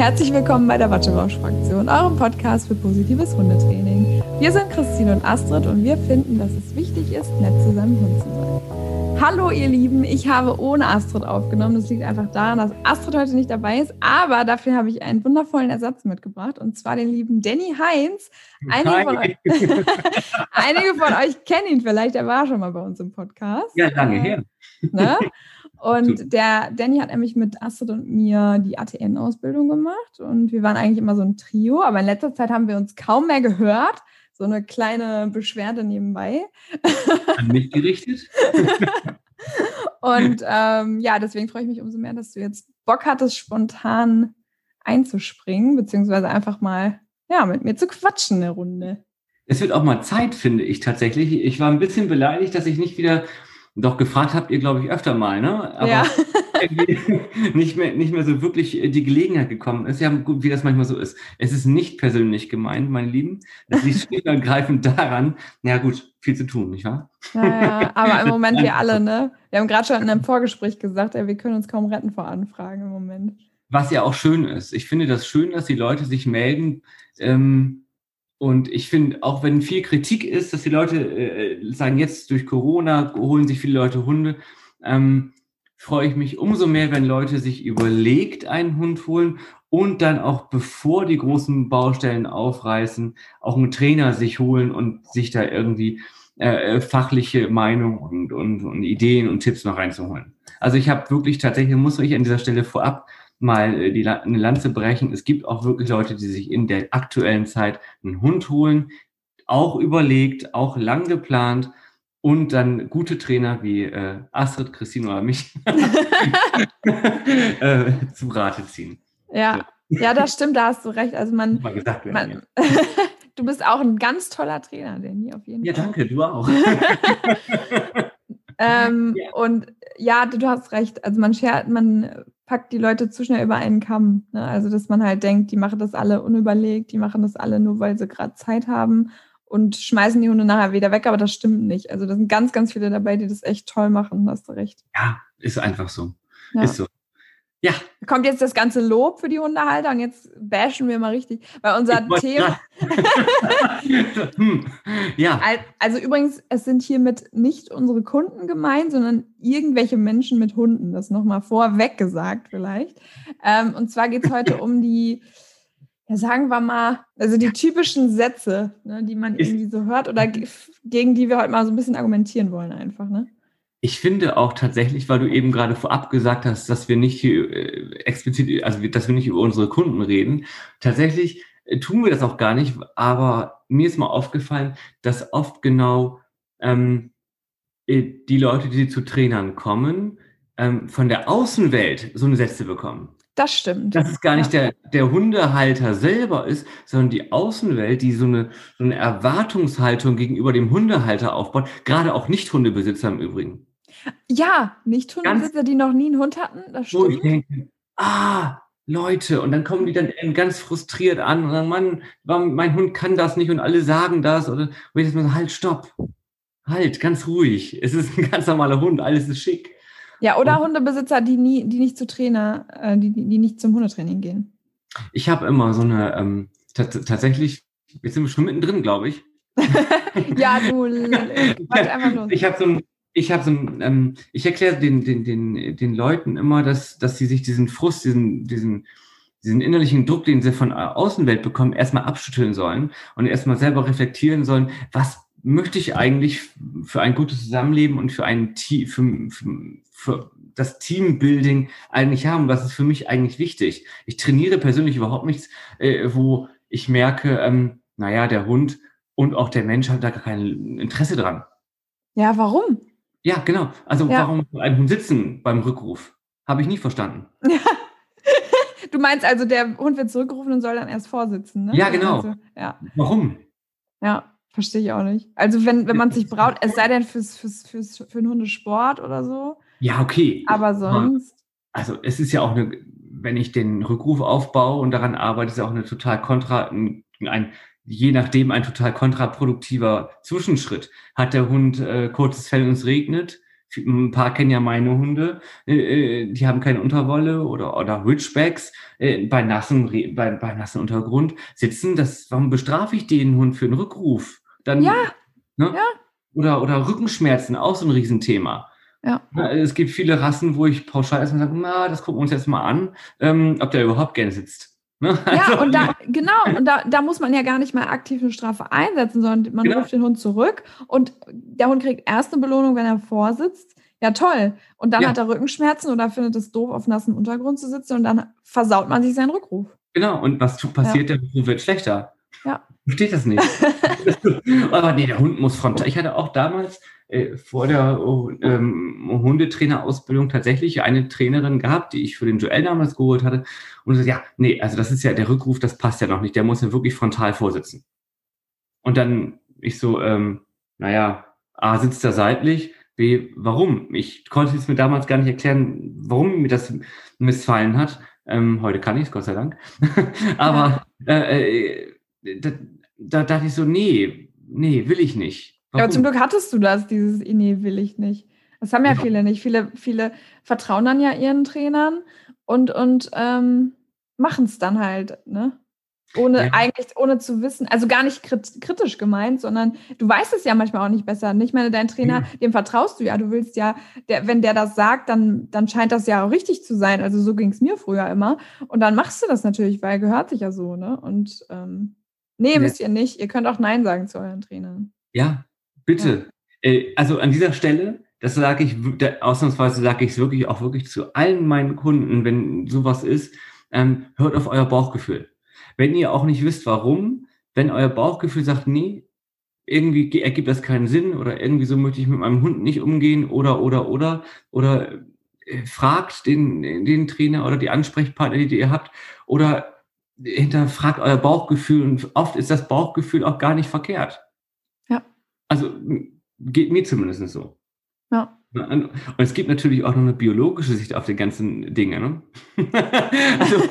Herzlich willkommen bei der Wattebausch-Fraktion, eurem Podcast für positives Hundetraining. Wir sind Christine und Astrid und wir finden, dass es wichtig ist, nett zu seinem Hund zu sein. Hallo ihr Lieben, ich habe ohne Astrid aufgenommen. Das liegt einfach daran, dass Astrid heute nicht dabei ist, aber dafür habe ich einen wundervollen Ersatz mitgebracht und zwar den lieben Danny Heinz. Einige von, euch, einige von euch kennen ihn vielleicht, er war schon mal bei uns im Podcast. Ja, lange her. Ne? Und der Danny hat nämlich mit Astrid und mir die ATN-Ausbildung gemacht und wir waren eigentlich immer so ein Trio, aber in letzter Zeit haben wir uns kaum mehr gehört. So eine kleine Beschwerde nebenbei. An mich gerichtet. und ähm, ja, deswegen freue ich mich umso mehr, dass du jetzt Bock hattest, spontan einzuspringen, beziehungsweise einfach mal ja, mit mir zu quatschen eine Runde. Es wird auch mal Zeit, finde ich tatsächlich. Ich war ein bisschen beleidigt, dass ich nicht wieder doch gefragt habt ihr, glaube ich, öfter mal, ne? Aber ja. nicht, mehr, nicht mehr so wirklich die Gelegenheit gekommen ist. Ja, gut, wie das manchmal so ist. Es ist nicht persönlich gemeint, meine Lieben. Es liegt schlicht und ergreifend daran, ja gut, viel zu tun, nicht wahr? Ja, ja, aber im Moment wir alle, ne? Wir haben gerade schon in einem Vorgespräch gesagt, ja, wir können uns kaum retten vor Anfragen im Moment. Was ja auch schön ist. Ich finde das schön, dass die Leute sich melden, ähm, und ich finde, auch wenn viel Kritik ist, dass die Leute äh, sagen, jetzt durch Corona holen sich viele Leute Hunde, ähm, freue ich mich umso mehr, wenn Leute sich überlegt einen Hund holen und dann auch bevor die großen Baustellen aufreißen, auch einen Trainer sich holen und sich da irgendwie äh, äh fachliche Meinung und, und, und Ideen und Tipps noch reinzuholen. Also ich habe wirklich tatsächlich, muss ich an dieser Stelle vorab mal äh, die, eine Lanze brechen. Es gibt auch wirklich Leute, die sich in der aktuellen Zeit einen Hund holen, auch überlegt, auch lang geplant und dann gute Trainer wie äh, Astrid, Christine oder mich äh, zu Rate ziehen. Ja. ja, das stimmt, da hast du recht. Also man, mal gesagt werden, man du bist auch ein ganz toller Trainer, Danny, auf jeden ja, Fall. Ja, danke, du auch. ähm, ja. Und ja, du, du, hast recht. Also man schert, man packt die Leute zu schnell über einen Kamm. Ne? Also, dass man halt denkt, die machen das alle unüberlegt, die machen das alle nur, weil sie gerade Zeit haben und schmeißen die Hunde nachher wieder weg, aber das stimmt nicht. Also, da sind ganz, ganz viele dabei, die das echt toll machen, hast du recht. Ja, ist einfach so. Ja. Ist so. Ja. Kommt jetzt das ganze Lob für die Hundehalter und jetzt bashen wir mal richtig, weil unser Thema. hm. Ja. Also übrigens, es sind hiermit nicht unsere Kunden gemeint, sondern irgendwelche Menschen mit Hunden. Das nochmal vorweg gesagt vielleicht. Ähm, und zwar geht es heute um die, ja sagen wir mal, also die typischen Sätze, ne, die man irgendwie so hört oder gegen die wir heute mal so ein bisschen argumentieren wollen einfach. Ne? Ich finde auch tatsächlich, weil du eben gerade vorab gesagt hast, dass wir nicht äh, explizit, also dass wir nicht über unsere Kunden reden. Tatsächlich äh, tun wir das auch gar nicht, aber mir ist mal aufgefallen, dass oft genau ähm, äh, die Leute, die zu Trainern kommen, ähm, von der Außenwelt so eine Sätze bekommen. Das stimmt. Dass es gar nicht der, der Hundehalter selber ist, sondern die Außenwelt, die so eine, so eine Erwartungshaltung gegenüber dem Hundehalter aufbaut, gerade auch Nicht-Hundebesitzer im Übrigen. Ja, nicht Hundebesitzer, die noch nie einen Hund hatten, das stimmt. Wo ich denke, ah, Leute, und dann kommen die dann ganz frustriert an und sagen, Mann, mein Hund kann das nicht und alle sagen das. Oder wo ich jetzt mal so, halt, stopp, halt, ganz ruhig. Es ist ein ganz normaler Hund, alles ist schick. Ja, oder und, Hundebesitzer, die nie, die nicht zu Trainer, äh, die, die nicht zum Hundetraining gehen. Ich habe immer so eine, ähm, tatsächlich, jetzt sind wir schon mittendrin, glaube ich. ja, du, einfach los. Ich habe so ein, ich habe so ein, ähm, ich erkläre den, den, den, den Leuten immer, dass, dass sie sich diesen Frust, diesen, diesen, diesen innerlichen Druck, den sie von der Außenwelt bekommen, erstmal abschütteln sollen und erstmal selber reflektieren sollen, was möchte ich eigentlich für ein gutes Zusammenleben und für ein Team, für, für, für das Teambuilding eigentlich haben? Was ist für mich eigentlich wichtig? Ich trainiere persönlich überhaupt nichts, äh, wo ich merke, ähm, naja, der Hund und auch der Mensch hat da gar kein Interesse dran. Ja, warum? Ja, genau. Also ja. warum ein Hund sitzen beim Rückruf? Habe ich nie verstanden. Ja. Du meinst also, der Hund wird zurückgerufen und soll dann erst vorsitzen, ne? Ja, genau. Also, ja. Warum? Ja, verstehe ich auch nicht. Also wenn, wenn man sich braut, es sei denn fürs, fürs, fürs, für einen Hundesport oder so. Ja, okay. Aber sonst. Also es ist ja auch eine, wenn ich den Rückruf aufbaue und daran arbeite, ist ja auch eine total kontra, ein, ein je nachdem ein total kontraproduktiver Zwischenschritt. Hat der Hund äh, kurzes Fell und es regnet, ein paar kennen ja meine Hunde, äh, äh, die haben keine Unterwolle oder, oder Ridgebacks äh, bei, nassen, bei, bei nassen Untergrund sitzen. Das, warum bestrafe ich den Hund für einen Rückruf? Dann, ja. Ne? ja. Oder, oder Rückenschmerzen, auch so ein Riesenthema. Ja. Es gibt viele Rassen, wo ich pauschal erstmal sage, na, das gucken wir uns jetzt mal an, ähm, ob der überhaupt gerne sitzt. Ne? Ja, also, und da, genau, und da, da muss man ja gar nicht mal aktiv eine Strafe einsetzen, sondern man genau. ruft den Hund zurück und der Hund kriegt erst eine Belohnung, wenn er vorsitzt. Ja, toll. Und dann ja. hat er Rückenschmerzen oder findet es doof, auf nassem Untergrund zu sitzen und dann versaut man sich seinen Rückruf. Genau, und was passiert, ja. der Rückruf wird schlechter. Ja. Versteht das nicht. Aber nee, der Hund muss frontal. Ich hatte auch damals äh, vor der oh, ähm, Hundetrainerausbildung tatsächlich eine Trainerin gehabt, die ich für den Joel damals geholt hatte. Und so, ja, nee, also das ist ja der Rückruf, das passt ja noch nicht. Der muss ja wirklich frontal vorsitzen. Und dann ich so, ähm, naja, A, sitzt er seitlich, B, warum? Ich konnte es mir damals gar nicht erklären, warum mir das missfallen hat. Ähm, heute kann ich es, Gott sei Dank. Aber äh, äh, da, da dachte ich so, nee, nee, will ich nicht. Ja, zum Glück hattest du das, dieses, nee, will ich nicht. Das haben ja, ja, viele nicht. Viele, viele vertrauen dann ja ihren Trainern und, und ähm, machen es dann halt, ne? Ohne ja. eigentlich, ohne zu wissen, also gar nicht kritisch gemeint, sondern du weißt es ja manchmal auch nicht besser. Ich meine, dein Trainer, ja. dem vertraust du ja. Du willst ja, der, wenn der das sagt, dann, dann scheint das ja auch richtig zu sein. Also so ging es mir früher immer. Und dann machst du das natürlich, weil gehört sich ja so, ne? Und ähm, nee, müsst ihr nicht. Ihr könnt auch Nein sagen zu euren Trainern. Ja, Bitte. Ja. Äh, also an dieser Stelle, das sage ich, ausnahmsweise sage ich es wirklich auch wirklich zu allen meinen Kunden, wenn sowas ist, ähm, hört auf euer Bauchgefühl. Wenn ihr auch nicht wisst, warum, wenn euer Bauchgefühl sagt, nee, irgendwie ergibt das keinen Sinn oder irgendwie so möchte ich mit meinem Hund nicht umgehen oder, oder, oder, oder äh, fragt den, den Trainer oder die Ansprechpartner, die ihr habt oder hinterfragt euer Bauchgefühl und oft ist das Bauchgefühl auch gar nicht verkehrt. Also geht mir zumindest so. Ja. Und es gibt natürlich auch noch eine biologische Sicht auf die ganzen Dinge. Ne? also,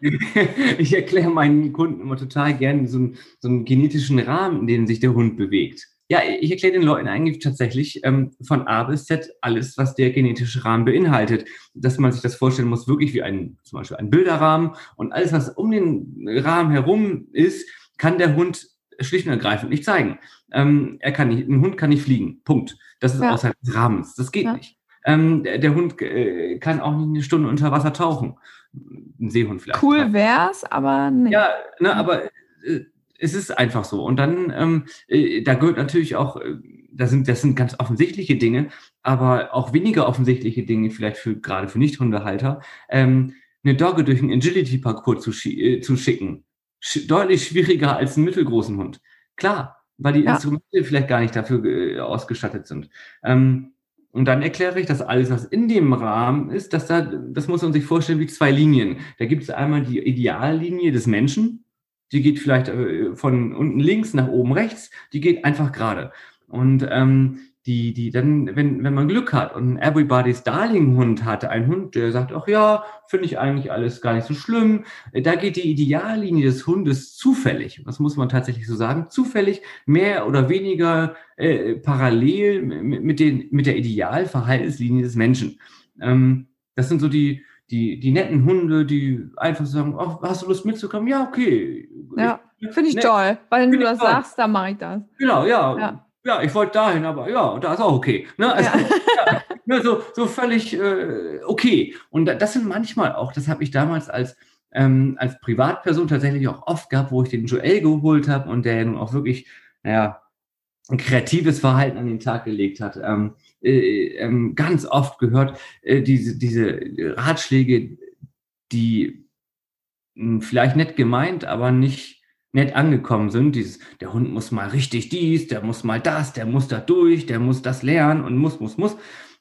ich erkläre meinen Kunden immer total gerne so einen, so einen genetischen Rahmen, in dem sich der Hund bewegt. Ja, ich erkläre den Leuten eigentlich tatsächlich ähm, von A bis Z alles, was der genetische Rahmen beinhaltet. Dass man sich das vorstellen muss, wirklich wie ein, zum Beispiel ein Bilderrahmen und alles, was um den Rahmen herum ist, kann der Hund schlicht und ergreifend nicht zeigen. Ähm, er kann nicht, ein Hund kann nicht fliegen. Punkt. Das ist ja. außerhalb des Rahmens. Das geht ja. nicht. Ähm, der, der, Hund äh, kann auch nicht eine Stunde unter Wasser tauchen. Ein Seehund vielleicht. Cool wär's, aber nicht. Ja, ne, aber äh, es ist einfach so. Und dann, ähm, äh, da gehört natürlich auch, äh, das sind, das sind ganz offensichtliche Dinge, aber auch weniger offensichtliche Dinge, vielleicht für gerade für Nicht-Hundehalter, ähm, eine Dogge durch einen Agility-Parcours zu, äh, zu schicken sch deutlich schwieriger als einen mittelgroßen Hund. Klar, weil die ja. Instrumente vielleicht gar nicht dafür äh, ausgestattet sind. Ähm, und dann erkläre ich, dass alles, was in dem Rahmen ist, dass da, das muss man sich vorstellen wie zwei Linien. Da gibt es einmal die Ideallinie des Menschen, die geht vielleicht äh, von unten links nach oben rechts, die geht einfach gerade. Und ähm, die, die dann, wenn, wenn man Glück hat und ein Everybody's Darling Hund hatte, ein Hund, der sagt, ach ja, finde ich eigentlich alles gar nicht so schlimm, da geht die Ideallinie des Hundes zufällig, das muss man tatsächlich so sagen, zufällig mehr oder weniger äh, parallel mit, mit, den, mit der Idealverhaltenslinie des Menschen. Ähm, das sind so die, die, die netten Hunde, die einfach sagen, ach, hast du Lust mitzukommen? Ja, okay. Ja, finde ich ne, toll, weil du das toll. sagst, dann mache ich das. Genau, ja. ja ja, ich wollte dahin, aber ja, da ist auch okay. Ne? Also, ja. ja, ne, so, so völlig äh, okay. Und das sind manchmal auch, das habe ich damals als, ähm, als Privatperson tatsächlich auch oft gehabt, wo ich den Joel geholt habe und der ja nun auch wirklich, naja, ein kreatives Verhalten an den Tag gelegt hat. Ähm, äh, ähm, ganz oft gehört, äh, diese, diese Ratschläge, die mh, hm, vielleicht nett gemeint, aber nicht nett angekommen sind. Dieses, der Hund muss mal richtig dies, der muss mal das, der muss da durch, der muss das lernen und muss, muss, muss.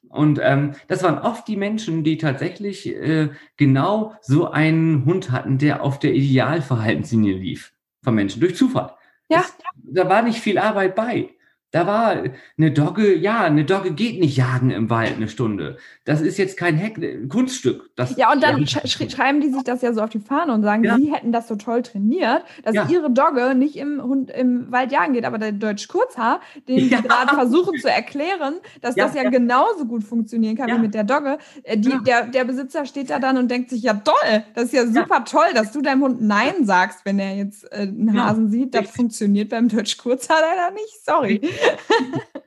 Und ähm, das waren oft die Menschen, die tatsächlich äh, genau so einen Hund hatten, der auf der Idealverhaltenslinie lief von Menschen durch Zufall. Ja. Das, da war nicht viel Arbeit bei. Da war eine Dogge, ja, eine Dogge geht nicht jagen im Wald eine Stunde. Das ist jetzt kein Heck, Kunststück. Das, ja, und dann sch schreiben die sich das ja so auf die Fahne und sagen, ja. sie hätten das so toll trainiert, dass ja. ihre Dogge nicht im, Hund, im Wald jagen geht. Aber der Deutsch Kurzhaar, den ja. die gerade versuchen zu erklären, dass das ja, genauso gut funktionieren kann wie mit der Dogge, äh, die, der, der Besitzer steht da dann und denkt sich, ja toll, das ist ja super toll, dass du deinem Hund Nein sagst, wenn er jetzt äh, einen Hasen sieht. Das funktioniert beim Deutsch Kurzhaar leider nicht. Sorry.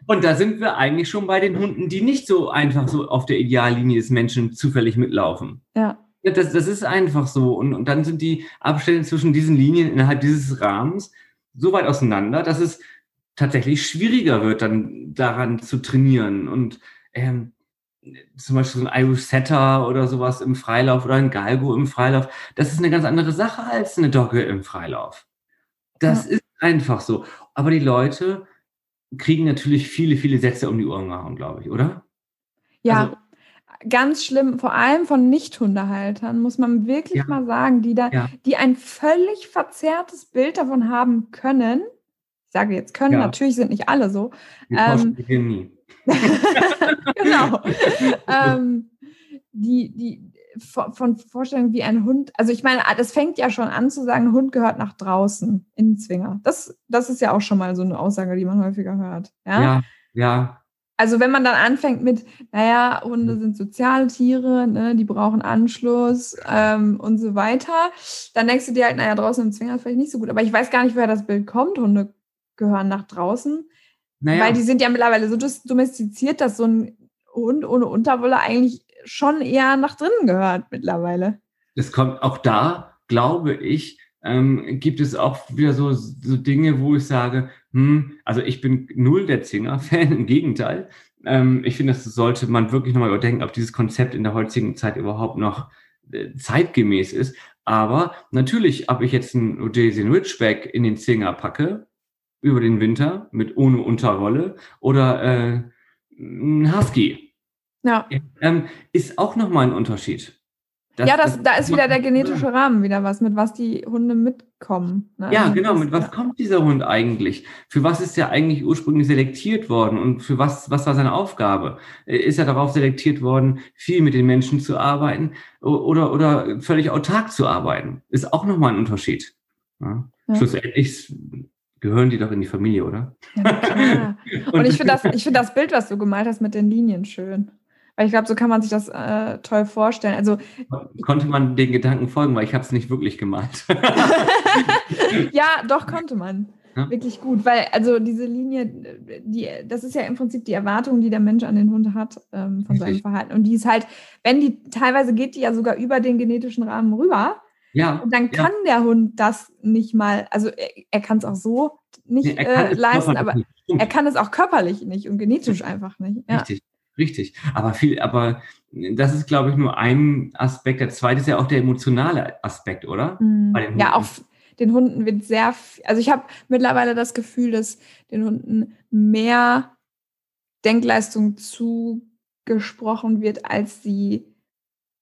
Und da sind wir eigentlich schon bei den Hunden, die nicht so einfach so auf der Ideallinie des Menschen zufällig mitlaufen. Ja. das, das ist einfach so. Und, und dann sind die Abstände zwischen diesen Linien innerhalb dieses Rahmens so weit auseinander, dass es tatsächlich schwieriger wird, dann daran zu trainieren. Und ähm, zum Beispiel so ein Irish Setter oder sowas im Freilauf oder ein Galgo im Freilauf, das ist eine ganz andere Sache als eine Dogge im Freilauf. Das ja. ist einfach so. Aber die Leute kriegen natürlich viele, viele Sätze um die Ohren gehauen, glaube ich, oder? Ja, also, ganz schlimm, vor allem von Nicht-Hundehaltern, muss man wirklich ja, mal sagen, die da, ja. die ein völlig verzerrtes Bild davon haben können. Ich sage jetzt können, ja. natürlich sind nicht alle so. Ähm, nie. genau. ähm, die, die, von Vorstellungen wie ein Hund, also ich meine, das fängt ja schon an zu sagen, ein Hund gehört nach draußen in den Zwinger. Das, das ist ja auch schon mal so eine Aussage, die man häufiger hört. Ja, ja. ja. Also wenn man dann anfängt mit, naja, Hunde sind soziale Tiere, ne, die brauchen Anschluss ähm, und so weiter, dann denkst du dir halt, naja, draußen im Zwinger ist vielleicht nicht so gut. Aber ich weiß gar nicht, woher das Bild kommt, Hunde gehören nach draußen. Naja. Weil die sind ja mittlerweile so domestiziert, dass so ein Hund ohne Unterwolle eigentlich schon eher nach drinnen gehört mittlerweile. Es kommt auch da, glaube ich, ähm, gibt es auch wieder so, so Dinge, wo ich sage, hm, also ich bin null der Zinger-Fan, im Gegenteil. Ähm, ich finde, das sollte man wirklich nochmal überdenken, ob dieses Konzept in der heutigen Zeit überhaupt noch äh, zeitgemäß ist. Aber natürlich, ob ich jetzt einen Odesian Ridgeback in den Zinger packe, über den Winter, mit ohne Unterrolle, oder äh, ein Husky, ja. Ähm, ist auch nochmal ein Unterschied. Das, ja, das, das, da ist wieder der genetische Rahmen wieder was, mit was die Hunde mitkommen. Ne? Ja, also genau, mit was kommt dieser Hund eigentlich? Für was ist er eigentlich ursprünglich selektiert worden und für was, was war seine Aufgabe? Äh, ist er darauf selektiert worden, viel mit den Menschen zu arbeiten oder, oder völlig autark zu arbeiten? Ist auch nochmal ein Unterschied. Ja? Ja. Schlussendlich gehören die doch in die Familie, oder? Ja, und, und ich finde das, find das Bild, was du gemalt hast mit den Linien schön. Weil ich glaube, so kann man sich das äh, toll vorstellen. Also konnte man den Gedanken folgen, weil ich habe es nicht wirklich gemalt. ja, doch konnte man. Ja? Wirklich gut, weil also diese Linie, die, das ist ja im Prinzip die Erwartung, die der Mensch an den Hund hat ähm, von Richtig. seinem Verhalten. Und die ist halt, wenn die teilweise geht die ja sogar über den genetischen Rahmen rüber. Ja. Und dann kann ja. der Hund das nicht mal, also er, er kann es auch so nicht nee, äh, leisten, aber er kann es auch körperlich nicht und genetisch einfach nicht. Ja. Richtig. Richtig. Aber viel, aber das ist, glaube ich, nur ein Aspekt. Der zweite ist ja auch der emotionale Aspekt, oder? Mhm. Ja, auch den Hunden wird sehr, also ich habe mittlerweile das Gefühl, dass den Hunden mehr Denkleistung zugesprochen wird, als sie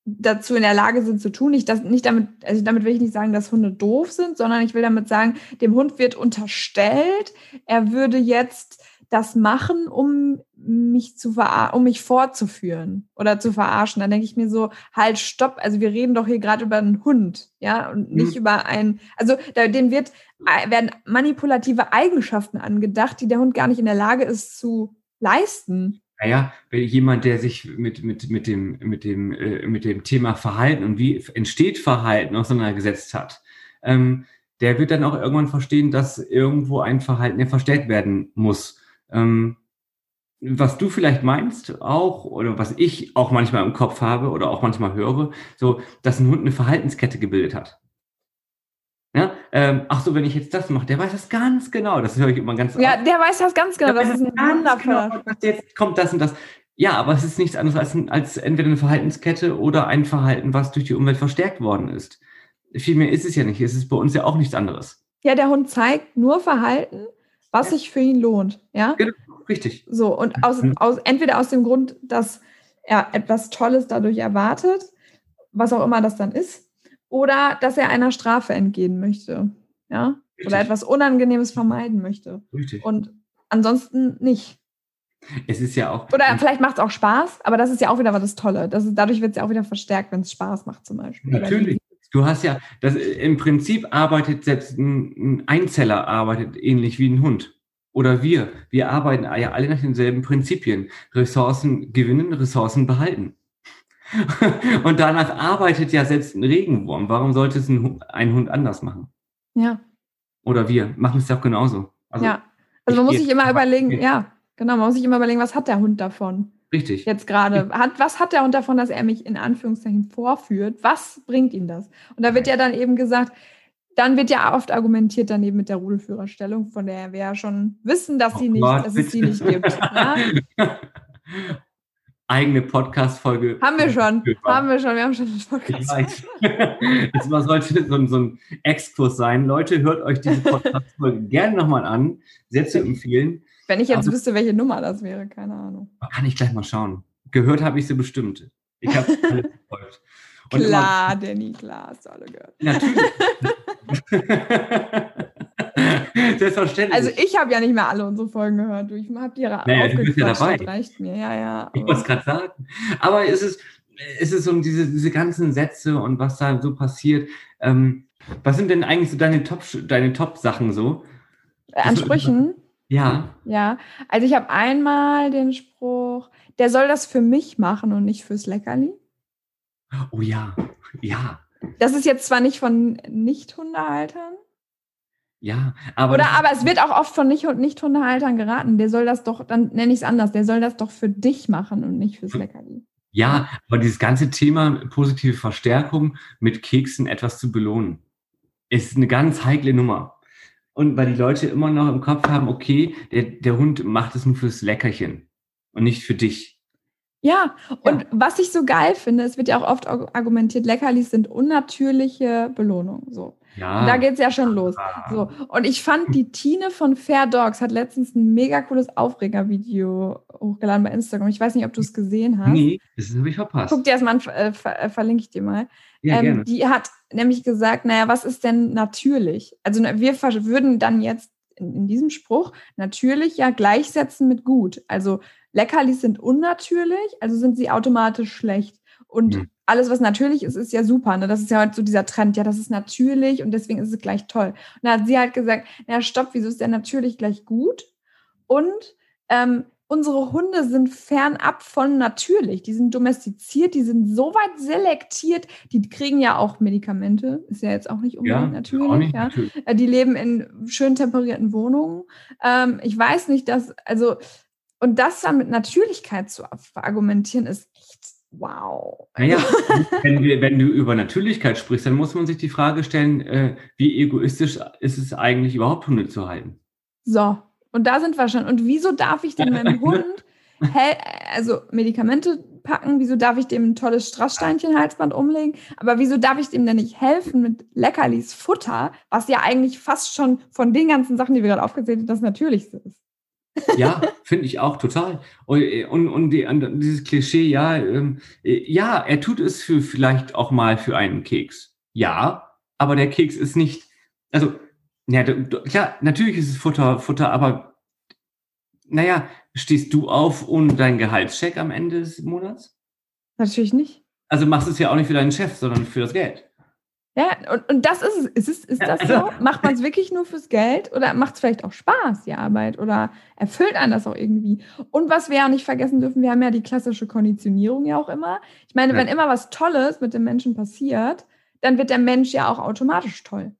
dazu in der Lage sind zu tun. Nicht, das, nicht damit, also damit will ich nicht sagen, dass Hunde doof sind, sondern ich will damit sagen, dem Hund wird unterstellt, er würde jetzt das machen, um mich zu um mich fortzuführen oder zu verarschen. Dann denke ich mir so, halt, stopp. Also wir reden doch hier gerade über einen Hund, ja, und nicht mhm. über einen, also da, den wird, äh, werden manipulative Eigenschaften angedacht, die der Hund gar nicht in der Lage ist zu leisten. Naja, wenn jemand, der sich mit, mit, mit, dem, mit, dem, äh, mit dem Thema Verhalten und wie entsteht Verhalten auseinandergesetzt hat, ähm, der wird dann auch irgendwann verstehen, dass irgendwo ein Verhalten ja verstärkt werden muss. Ähm, was du vielleicht meinst auch, oder was ich auch manchmal im Kopf habe oder auch manchmal höre, so, dass ein Hund eine Verhaltenskette gebildet hat. Ja, ähm, ach so, wenn ich jetzt das mache, der weiß das ganz genau. Das höre ich immer ganz. Ja, oft. der weiß das ganz genau. Das ist ein ganz genau, Jetzt kommt das und das. Ja, aber es ist nichts anderes als, als entweder eine Verhaltenskette oder ein Verhalten, was durch die Umwelt verstärkt worden ist. Vielmehr ist es ja nicht. Es ist bei uns ja auch nichts anderes. Ja, der Hund zeigt nur Verhalten, was sich für ihn lohnt. Ja, genau, richtig. So, und aus, mhm. aus, entweder aus dem Grund, dass er etwas Tolles dadurch erwartet, was auch immer das dann ist, oder dass er einer Strafe entgehen möchte. Ja, richtig. oder etwas Unangenehmes vermeiden möchte. Richtig. Und ansonsten nicht. Es ist ja auch. Oder vielleicht macht es auch Spaß, aber das ist ja auch wieder was das Tolle. Das ist, dadurch wird es ja auch wieder verstärkt, wenn es Spaß macht, zum Beispiel. Natürlich. Du hast ja, das, im Prinzip arbeitet selbst ein, ein Einzeller arbeitet ähnlich wie ein Hund. Oder wir. Wir arbeiten ja alle nach denselben Prinzipien. Ressourcen gewinnen, Ressourcen behalten. Und danach arbeitet ja selbst ein Regenwurm. Warum sollte es ein, ein Hund anders machen? Ja. Oder wir machen es doch genauso. Also, ja. Also man muss sich immer überlegen, ja, genau, man muss sich immer überlegen, was hat der Hund davon? Richtig. Jetzt gerade. Hat, was hat der Hund davon, dass er mich in Anführungszeichen vorführt? Was bringt ihm das? Und da wird ja dann eben gesagt, dann wird ja oft argumentiert daneben mit der Rudelführerstellung, von der wir ja schon wissen, dass, sie oh nicht, Gott, dass es sie nicht gibt. Ja? eigene Podcast-Folge. Haben wir schon. Haben wir schon. Wir haben schon eine Podcast. Mal sollte so, so ein Exkurs sein. Leute, hört euch diese Podcast-Folge gerne nochmal an. Sehr zu empfehlen. Wenn ich jetzt also, wüsste, welche Nummer das wäre, keine Ahnung. Kann ich gleich mal schauen. Gehört habe ich sie bestimmt. Ich habe alles gefolgt. Klar, immer, Danny, klar, hast du alle gehört. Natürlich. Selbstverständlich. Also ich habe ja nicht mehr alle unsere Folgen gehört. Ich habe die ja naja, aufgequatscht, ja dabei. reicht mir. Ja, ja. Ich wollte es gerade sagen. Aber es ist, es ist um diese, diese ganzen Sätze und was da so passiert. Ähm, was sind denn eigentlich so deine Top, deine Top-Sachen so? Äh, an Sprüchen? Ja. Ja, also ich habe einmal den Spruch, der soll das für mich machen und nicht fürs Leckerli. Oh ja, ja. Das ist jetzt zwar nicht von Nicht-Hundehaltern, ja, aber. Oder aber es wird auch oft von Nicht-Hundehaltern geraten. Der soll das doch, dann nenne ich es anders, der soll das doch für dich machen und nicht fürs Leckerli. Ja, aber dieses ganze Thema positive Verstärkung mit Keksen etwas zu belohnen, ist eine ganz heikle Nummer. Und weil die Leute immer noch im Kopf haben, okay, der, der Hund macht es nur fürs Leckerchen und nicht für dich. Ja, und ja. was ich so geil finde, es wird ja auch oft argumentiert, Leckerlis sind unnatürliche Belohnungen. So. Ja. Und da geht es ja schon los. So. Und ich fand, die Tine von Fair Dogs hat letztens ein mega cooles Aufreger-Video hochgeladen bei Instagram. Ich weiß nicht, ob du es gesehen hast. Nee, das habe ich verpasst. Guck dir das mal an, äh, ver äh, verlinke ich dir mal. Ja, ähm, die hat nämlich gesagt, naja, was ist denn natürlich? Also wir würden dann jetzt in, in diesem Spruch natürlich ja gleichsetzen mit gut. Also Leckerlis sind unnatürlich, also sind sie automatisch schlecht. Und hm alles, was natürlich ist, ist ja super. Ne? Das ist ja halt so dieser Trend. Ja, das ist natürlich und deswegen ist es gleich toll. Und da hat sie halt gesagt, na stopp, wieso ist der natürlich gleich gut? Und ähm, unsere Hunde sind fernab von natürlich. Die sind domestiziert, die sind so weit selektiert. Die kriegen ja auch Medikamente. Ist ja jetzt auch nicht unbedingt ja, natürlich. Nicht ja. natürlich. Äh, die leben in schön temperierten Wohnungen. Ähm, ich weiß nicht, dass, also, und das dann mit Natürlichkeit zu argumentieren, ist wow. Naja, wenn, wir, wenn, du über Natürlichkeit sprichst, dann muss man sich die Frage stellen, äh, wie egoistisch ist es eigentlich überhaupt Hunde zu halten? So, und da sind wir schon. Und wieso darf ich denn meinem Hund also Medikamente packen? Wieso darf ich dem ein tolles Strasssteinchen-Halsband umlegen? Aber wieso darf ich dem denn nicht helfen mit Leckerlis Futter, was ja eigentlich fast schon von den ganzen Sachen, die wir gerade aufgezählt haben, das Natürlichste ist? Ja, finde ich auch total. Und, und, und die, dieses Klischee, ja, ähm, ja, er tut es für vielleicht auch mal für einen Keks. Ja, aber der Keks ist nicht, also, ja, klar, natürlich ist es Futter, Futter, aber naja, stehst du auf ohne deinen Gehaltscheck am Ende des Monats? Natürlich nicht. Also machst du es ja auch nicht für deinen Chef, sondern für das Geld. Ja, und, und das ist es. Ist, ist das so? Macht man es wirklich nur fürs Geld oder macht es vielleicht auch Spaß, die Arbeit? Oder erfüllt einen das auch irgendwie? Und was wir ja nicht vergessen dürfen, wir haben ja die klassische Konditionierung ja auch immer. Ich meine, ja. wenn immer was Tolles mit dem Menschen passiert, dann wird der Mensch ja auch automatisch toll.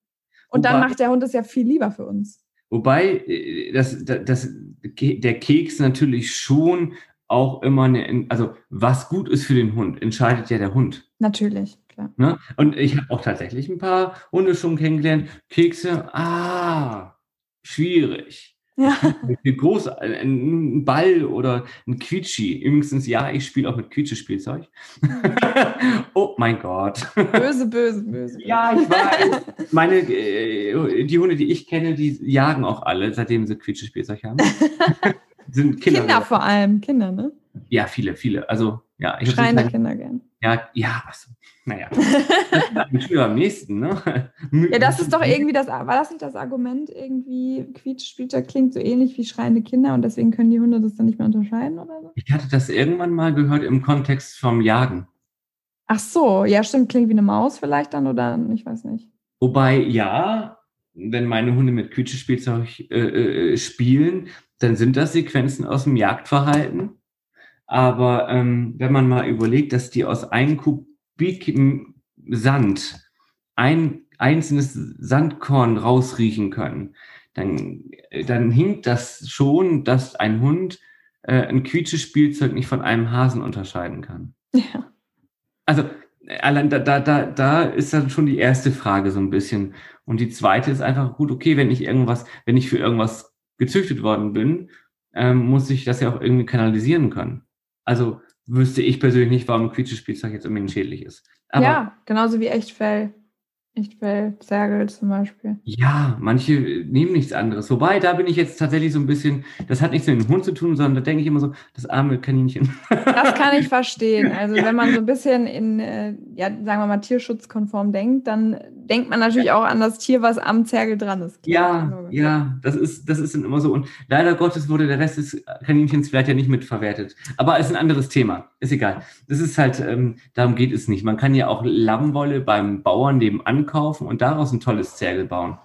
Und wobei, dann macht der Hund es ja viel lieber für uns. Wobei äh, das, das, das, der Keks natürlich schon auch immer eine, also was gut ist für den Hund, entscheidet ja der Hund. Natürlich. Klar. Ne? Und ich habe auch tatsächlich ein paar Hunde schon kennengelernt. Kekse, ah, schwierig. Ja. Groß, ein Ball oder ein Quietschi. Übrigens, ja, ich spiele auch mit Quietsche-Spielzeug. oh mein Gott. Böse, böse, böse. Ja, ich weiß. Meine, äh, die Hunde, die ich kenne, die jagen auch alle, seitdem sie Quietsche-Spielzeug haben. Sind Kinder. Kinder vor allem, Kinder, ne? Ja, viele, viele. Also, ja. Ich Schreiende Kinder gern. Ja, ja, also, Naja, am nächsten, ne? Ja, das ist doch irgendwie das, war das nicht das Argument, irgendwie Quietschspielter klingt so ähnlich wie schreiende Kinder und deswegen können die Hunde das dann nicht mehr unterscheiden oder so? Ich hatte das irgendwann mal gehört im Kontext vom Jagen. Ach so, ja, stimmt, klingt wie eine Maus vielleicht dann oder ich weiß nicht. Wobei, ja, wenn meine Hunde mit Quietschespielzeug äh, äh, spielen, dann sind das Sequenzen aus dem Jagdverhalten. Aber ähm, wenn man mal überlegt, dass die aus einem Kubik Sand ein einzelnes Sandkorn rausriechen können, dann, dann hinkt das schon, dass ein Hund äh, ein Quietschespielzeug nicht von einem Hasen unterscheiden kann. Ja. Also allein da, da, da, da ist dann schon die erste Frage so ein bisschen. Und die zweite ist einfach gut, okay, wenn ich irgendwas, wenn ich für irgendwas gezüchtet worden bin, ähm, muss ich das ja auch irgendwie kanalisieren können. Also wüsste ich persönlich nicht, warum Quietschespielzeug jetzt unbedingt schädlich ist. Aber ja, genauso wie Echtfell. Echtfell, Zergel zum Beispiel. Ja, manche nehmen nichts anderes. Wobei, da bin ich jetzt tatsächlich so ein bisschen, das hat nichts mit dem Hund zu tun, sondern da denke ich immer so, das arme Kaninchen. Das kann ich verstehen. Also ja. wenn man so ein bisschen in, äh, ja, sagen wir mal, tierschutzkonform denkt, dann denkt man natürlich ja. auch an das Tier, was am Zergel dran ist. Ja, ja, das ist, das ist immer so. Und leider Gottes wurde der Rest des Kaninchens vielleicht ja nicht mitverwertet. Aber es ist ein anderes Thema. Ist egal. Das ist halt, ähm, darum geht es nicht. Man kann ja auch Lammwolle beim Bauern nebenan kaufen und daraus ein tolles Zergel bauen.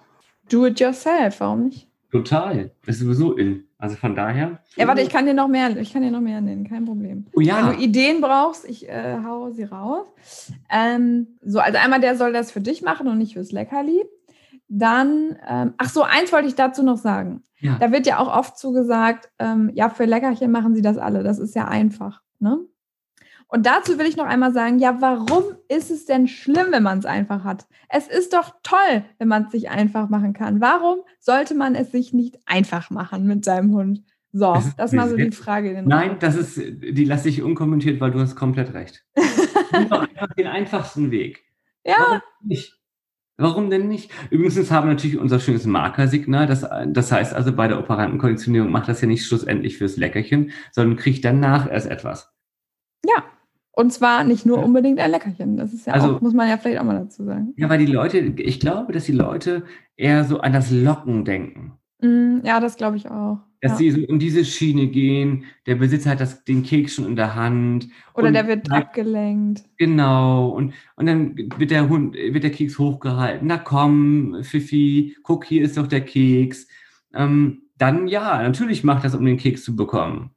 Do it yourself, warum nicht? Total. Das ist sowieso in. Also von daher. Ja, warte, ich kann dir noch mehr, ich kann dir noch mehr nennen, kein Problem. Oh ja. Wenn du Ideen brauchst, ich äh, hau sie raus. Ähm, so, also einmal der soll das für dich machen und nicht fürs Leckerli. Dann, ähm, ach so, eins wollte ich dazu noch sagen. Ja. Da wird ja auch oft zugesagt, ähm, ja, für Leckerchen machen sie das alle. Das ist ja einfach. Ne? Und dazu will ich noch einmal sagen, ja, warum ist es denn schlimm, wenn man es einfach hat? Es ist doch toll, wenn man es sich einfach machen kann. Warum sollte man es sich nicht einfach machen mit seinem Hund? So, das, das ist mal so die Frage. Nein, das ist, die lasse ich unkommentiert, weil du hast komplett recht. einfach den einfachsten Weg. Ja. Warum nicht? Warum denn nicht? Übrigens haben wir natürlich unser schönes Markersignal. Das, das heißt also, bei der Operantenkonditionierung macht das ja nicht schlussendlich fürs Leckerchen, sondern kriegt danach erst etwas. Ja, und zwar nicht nur unbedingt ein Leckerchen. Das ist ja also, auch, muss man ja vielleicht auch mal dazu sagen. Ja, weil die Leute, ich glaube, dass die Leute eher so an das Locken denken. Mm, ja, das glaube ich auch. Dass ja. sie so in diese Schiene gehen, der Besitzer hat das, den Keks schon in der Hand. Oder der wird abgelenkt. Genau. Und, und dann wird der Hund, wird der Keks hochgehalten. Na komm, Fifi, guck, hier ist doch der Keks. Ähm, dann ja, natürlich macht das, um den Keks zu bekommen.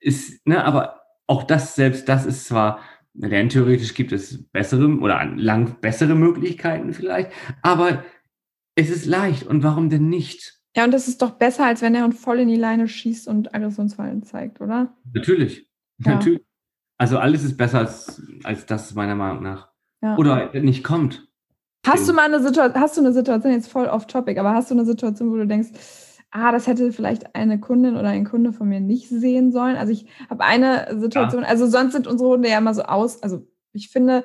Ist, ne, aber auch das, selbst das ist zwar, rein theoretisch gibt es bessere oder lang bessere Möglichkeiten vielleicht, aber es ist leicht und warum denn nicht? Ja, und das ist doch besser, als wenn er uns voll in die Leine schießt und Aggressionsfallen zeigt, oder? Natürlich. Ja. Natürlich. Also alles ist besser als, als das, meiner Meinung nach. Ja. Oder nicht kommt. Hast du mal eine Situation, hast du eine Situation, jetzt voll off topic, aber hast du eine Situation, wo du denkst, ah, das hätte vielleicht eine Kundin oder ein Kunde von mir nicht sehen sollen. Also ich habe eine Situation, ja. also sonst sind unsere Hunde ja immer so aus, also ich finde,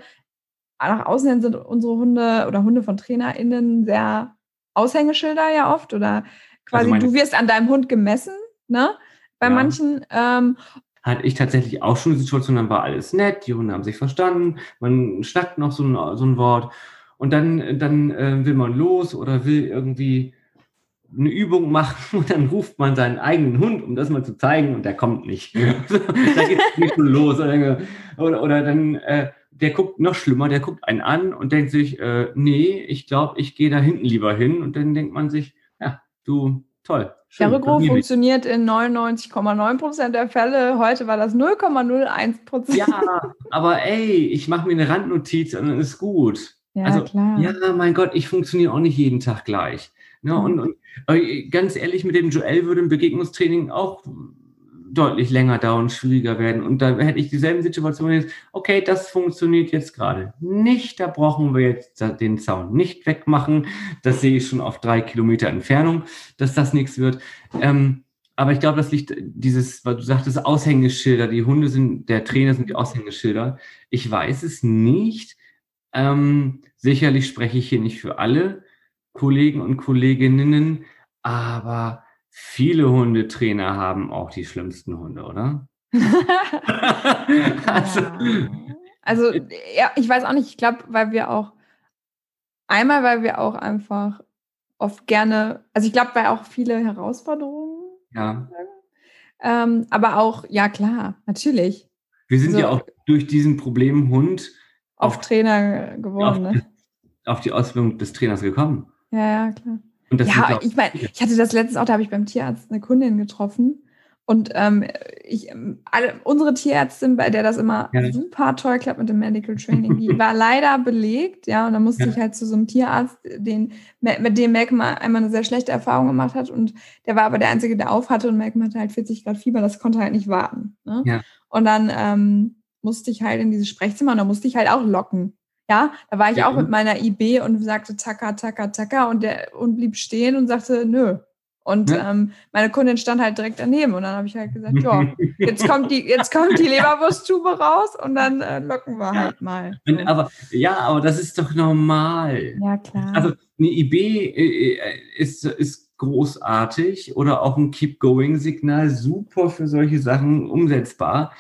nach außen hin sind unsere Hunde oder Hunde von TrainerInnen sehr Aushängeschilder ja oft oder quasi also du wirst an deinem Hund gemessen, ne? Bei ja. manchen. Ähm, hatte ich tatsächlich auch schon eine Situation, dann war alles nett, die Hunde haben sich verstanden, man schnackt noch so ein, so ein Wort und dann, dann äh, will man los oder will irgendwie eine Übung machen und dann ruft man seinen eigenen Hund, um das mal zu zeigen, und der kommt nicht. da geht es nicht schon los. Oder, oder dann, äh, der guckt noch schlimmer, der guckt einen an und denkt sich, äh, nee, ich glaube, ich gehe da hinten lieber hin. Und dann denkt man sich, ja, du, toll. Schön, der Rückruf funktioniert in 99,9 Prozent der Fälle. Heute war das 0,01 Prozent. Ja, aber ey, ich mache mir eine Randnotiz und dann ist gut. Ja, also, klar. Ja, mein Gott, ich funktioniere auch nicht jeden Tag gleich. Ja, und, und äh, ganz ehrlich, mit dem Joel würde ein Begegnungstraining auch deutlich länger dauern, schwieriger werden. Und da hätte ich dieselben Situationen okay, das funktioniert jetzt gerade nicht, da brauchen wir jetzt den Zaun nicht wegmachen. Das sehe ich schon auf drei Kilometer Entfernung, dass das nichts wird. Ähm, aber ich glaube, das liegt dieses, weil du sagtest, Aushängeschilder, die Hunde sind, der Trainer sind die Aushängeschilder. Ich weiß es nicht. Ähm, sicherlich spreche ich hier nicht für alle. Kollegen und Kolleginnen, aber viele Hundetrainer haben auch die schlimmsten Hunde, oder? also, Also, ja, ich weiß auch nicht, ich glaube, weil wir auch, einmal, weil wir auch einfach oft gerne, also ich glaube, weil auch viele Herausforderungen. Ja. Ähm, aber auch, ja klar, natürlich. Wir sind so, ja auch durch diesen Problemhund auf, auf Trainer geworden, auf, ne? auf die Ausbildung des Trainers gekommen. Ja, ja, klar. ja, ich meine, ich hatte das letztens auch, da habe ich beim Tierarzt eine Kundin getroffen und ähm, ich, alle, unsere Tierärztin, bei der das immer ja. super toll klappt mit dem Medical Training, die war leider belegt, ja, und da musste ja. ich halt zu so einem Tierarzt, den, mit dem Malcolm einmal eine sehr schlechte Erfahrung gemacht hat und der war aber der Einzige, der auf hatte und Malcolm hatte halt 40 Grad Fieber, das konnte halt nicht warten. Ne? Ja. Und dann ähm, musste ich halt in dieses Sprechzimmer und da musste ich halt auch locken. Ja, da war ich ja. auch mit meiner IB und sagte taka, taka, taka und der und blieb stehen und sagte, nö, und ja. ähm, meine Kundin stand halt direkt daneben und dann habe ich halt gesagt, ja, jetzt kommt die, jetzt kommt die Leberwursttube raus und dann äh, locken wir halt mal. So. Aber ja, aber das ist doch normal. Ja, klar. Also eine IB äh, äh, ist, ist großartig oder auch ein Keep-Going-Signal, super für solche Sachen umsetzbar.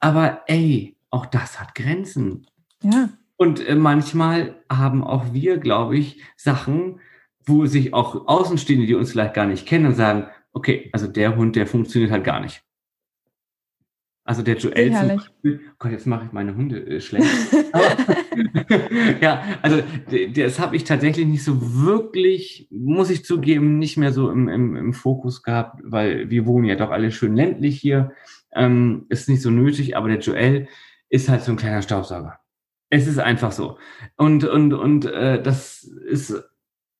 Aber ey, auch das hat Grenzen. Ja. Und äh, manchmal haben auch wir, glaube ich, Sachen, wo sich auch Außenstehende, die uns vielleicht gar nicht kennen, sagen, okay, also der Hund, der funktioniert halt gar nicht. Also der Joel zum Beispiel, oh Gott, jetzt mache ich meine Hunde äh, schlecht. ja, also das habe ich tatsächlich nicht so wirklich, muss ich zugeben, nicht mehr so im, im, im Fokus gehabt, weil wir wohnen ja doch alle schön ländlich hier. Ähm, ist nicht so nötig, aber der Joel ist halt so ein kleiner Staubsauger. Es ist einfach so. Und, und, und äh, das ist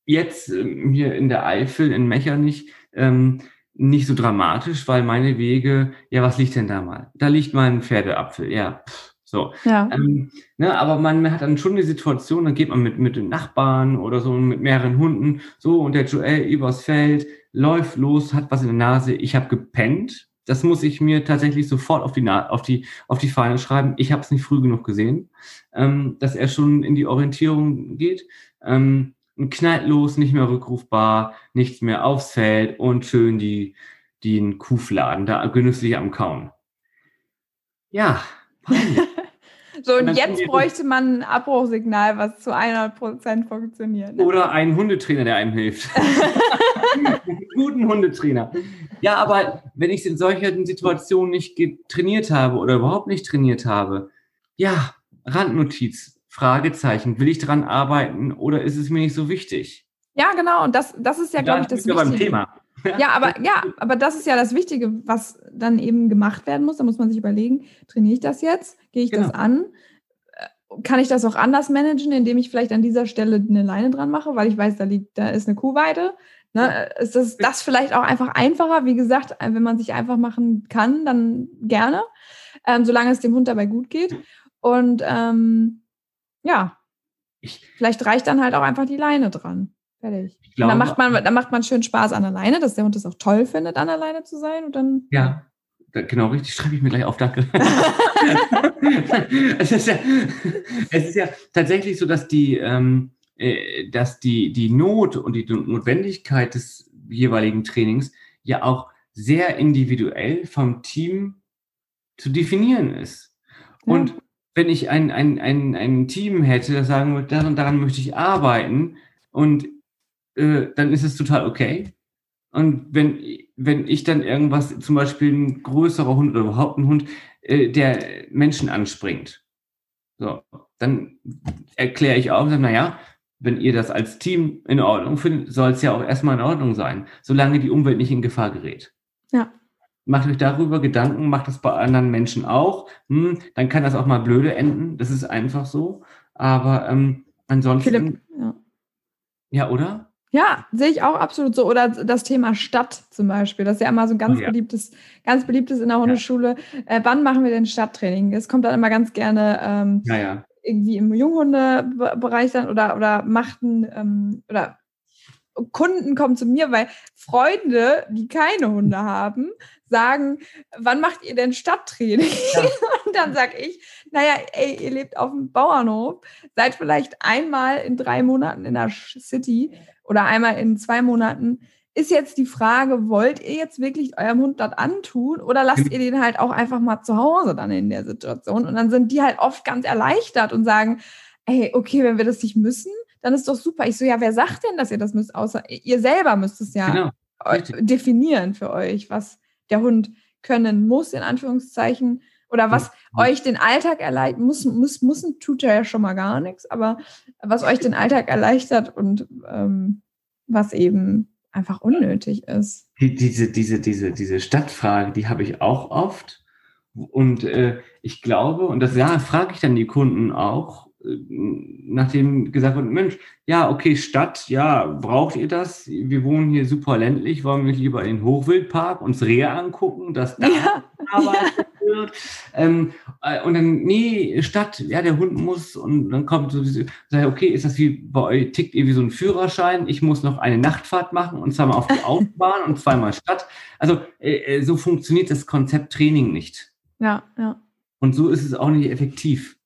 jetzt ähm, hier in der Eifel, in Mechernich, ähm, nicht so dramatisch, weil meine Wege, ja, was liegt denn da mal? Da liegt mal ein Pferdeapfel, ja, pff, so. Ja. Ähm, ne, aber man hat dann schon die Situation, dann geht man mit, mit den Nachbarn oder so, mit mehreren Hunden, so, und der Joel übers Feld, läuft los, hat was in der Nase, ich habe gepennt. Das muss ich mir tatsächlich sofort auf die, Na auf die, auf die Fahne schreiben. Ich habe es nicht früh genug gesehen, ähm, dass er schon in die Orientierung geht. Ähm, knallt los, nicht mehr rückrufbar, nichts mehr aufs Feld und schön die, den Kuhfladen da genüsslich am Kauen. Ja, So, und, und jetzt bräuchte man ein Abbruchsignal, was zu 100% funktioniert. Ne? Oder einen Hundetrainer, der einem hilft. guten Hundetrainer. Ja, aber wenn ich in solchen Situationen nicht trainiert habe oder überhaupt nicht trainiert habe, ja, Randnotiz. Fragezeichen. Will ich daran arbeiten oder ist es mir nicht so wichtig? Ja, genau. Und das, das ist ja, glaube ich, das Wichtige. Beim Thema. Ja, aber ja, aber das ist ja das Wichtige, was dann eben gemacht werden muss. Da muss man sich überlegen, trainiere ich das jetzt? Gehe ich genau. das an? Äh, kann ich das auch anders managen, indem ich vielleicht an dieser Stelle eine Leine dran mache, weil ich weiß, da liegt, da ist eine Kuhweide. Ne? Ist das, das vielleicht auch einfach einfacher? Wie gesagt, wenn man sich einfach machen kann, dann gerne, ähm, solange es dem Hund dabei gut geht. Und ähm, ja, ich, vielleicht reicht dann halt auch einfach die Leine dran. Fertig. Glaube, und dann macht man, dann macht man schön Spaß an der Leine, dass der Hund es auch toll findet, an der Leine zu sein. Und dann, ja, genau richtig, schreibe ich mir gleich auf, danke. es, ist ja, es ist ja tatsächlich so, dass die, ähm, äh, dass die, die Not und die Notwendigkeit des jeweiligen Trainings ja auch sehr individuell vom Team zu definieren ist. Ja. Und wenn ich ein, ein, ein, ein Team hätte, das sagen würde, daran, daran möchte ich arbeiten und äh, dann ist es total okay. Und wenn, wenn ich dann irgendwas, zum Beispiel ein größerer Hund oder überhaupt ein Hund, äh, der Menschen anspringt, so, dann erkläre ich auch, naja, wenn ihr das als Team in Ordnung findet, soll es ja auch erstmal in Ordnung sein, solange die Umwelt nicht in Gefahr gerät. Ja macht euch darüber Gedanken, macht das bei anderen Menschen auch. Hm, dann kann das auch mal blöde enden. Das ist einfach so. Aber ähm, ansonsten. Philipp, ja. ja, oder? Ja, sehe ich auch absolut so. Oder das Thema Stadt zum Beispiel. Das ist ja immer so ein ganz oh, ja. beliebtes, ganz beliebtes in der Hundeschule. Ja. Äh, wann machen wir denn Stadttraining? Es kommt dann immer ganz gerne ähm, ja, irgendwie im Junghundebereich dann oder, oder machten ähm, oder Kunden kommen zu mir, weil Freunde, die keine Hunde haben, sagen, wann macht ihr denn Stadttraining? Ja. Und dann sage ich, naja, ey, ihr lebt auf dem Bauernhof, seid vielleicht einmal in drei Monaten in der City oder einmal in zwei Monaten. Ist jetzt die Frage, wollt ihr jetzt wirklich eurem Hund das antun oder lasst Genau. ihr den halt auch einfach mal zu Hause dann in der Situation? Und dann sind die halt oft ganz erleichtert und sagen, ey, okay, wenn wir das nicht müssen, dann ist doch super. Ich so, ja, wer sagt denn, dass ihr das müsst? Außer ihr selber müsst es ja Genau. richtig. definieren für euch, was der Hund können muss, in Anführungszeichen, oder was Ja. euch den Alltag erleichtert, muss, muss, muss tut er ja schon mal gar nichts, aber was euch den Alltag erleichtert und ähm, was eben einfach unnötig ist. Die, diese, diese, diese, diese Stadtfrage, die habe ich auch oft. Und äh, ich glaube, und das ja, frage ich dann die Kunden auch, nachdem gesagt wird, Mensch, ja, okay, Stadt, ja, braucht ihr das? Wir wohnen hier super ländlich, wollen wir lieber in den Hochwildpark uns Rehe angucken, dass da Ja, gearbeitet wird. Ähm, äh, und dann, nee, Stadt, ja, der Hund muss und dann kommt so, sag okay, ist das wie bei euch, tickt ihr wie so ein Führerschein? Ich muss noch eine Nachtfahrt machen und zweimal auf die Autobahn und zweimal Stadt. Also äh, äh, so funktioniert das Konzept Training nicht. ja, ja. Und so ist es auch nicht effektiv.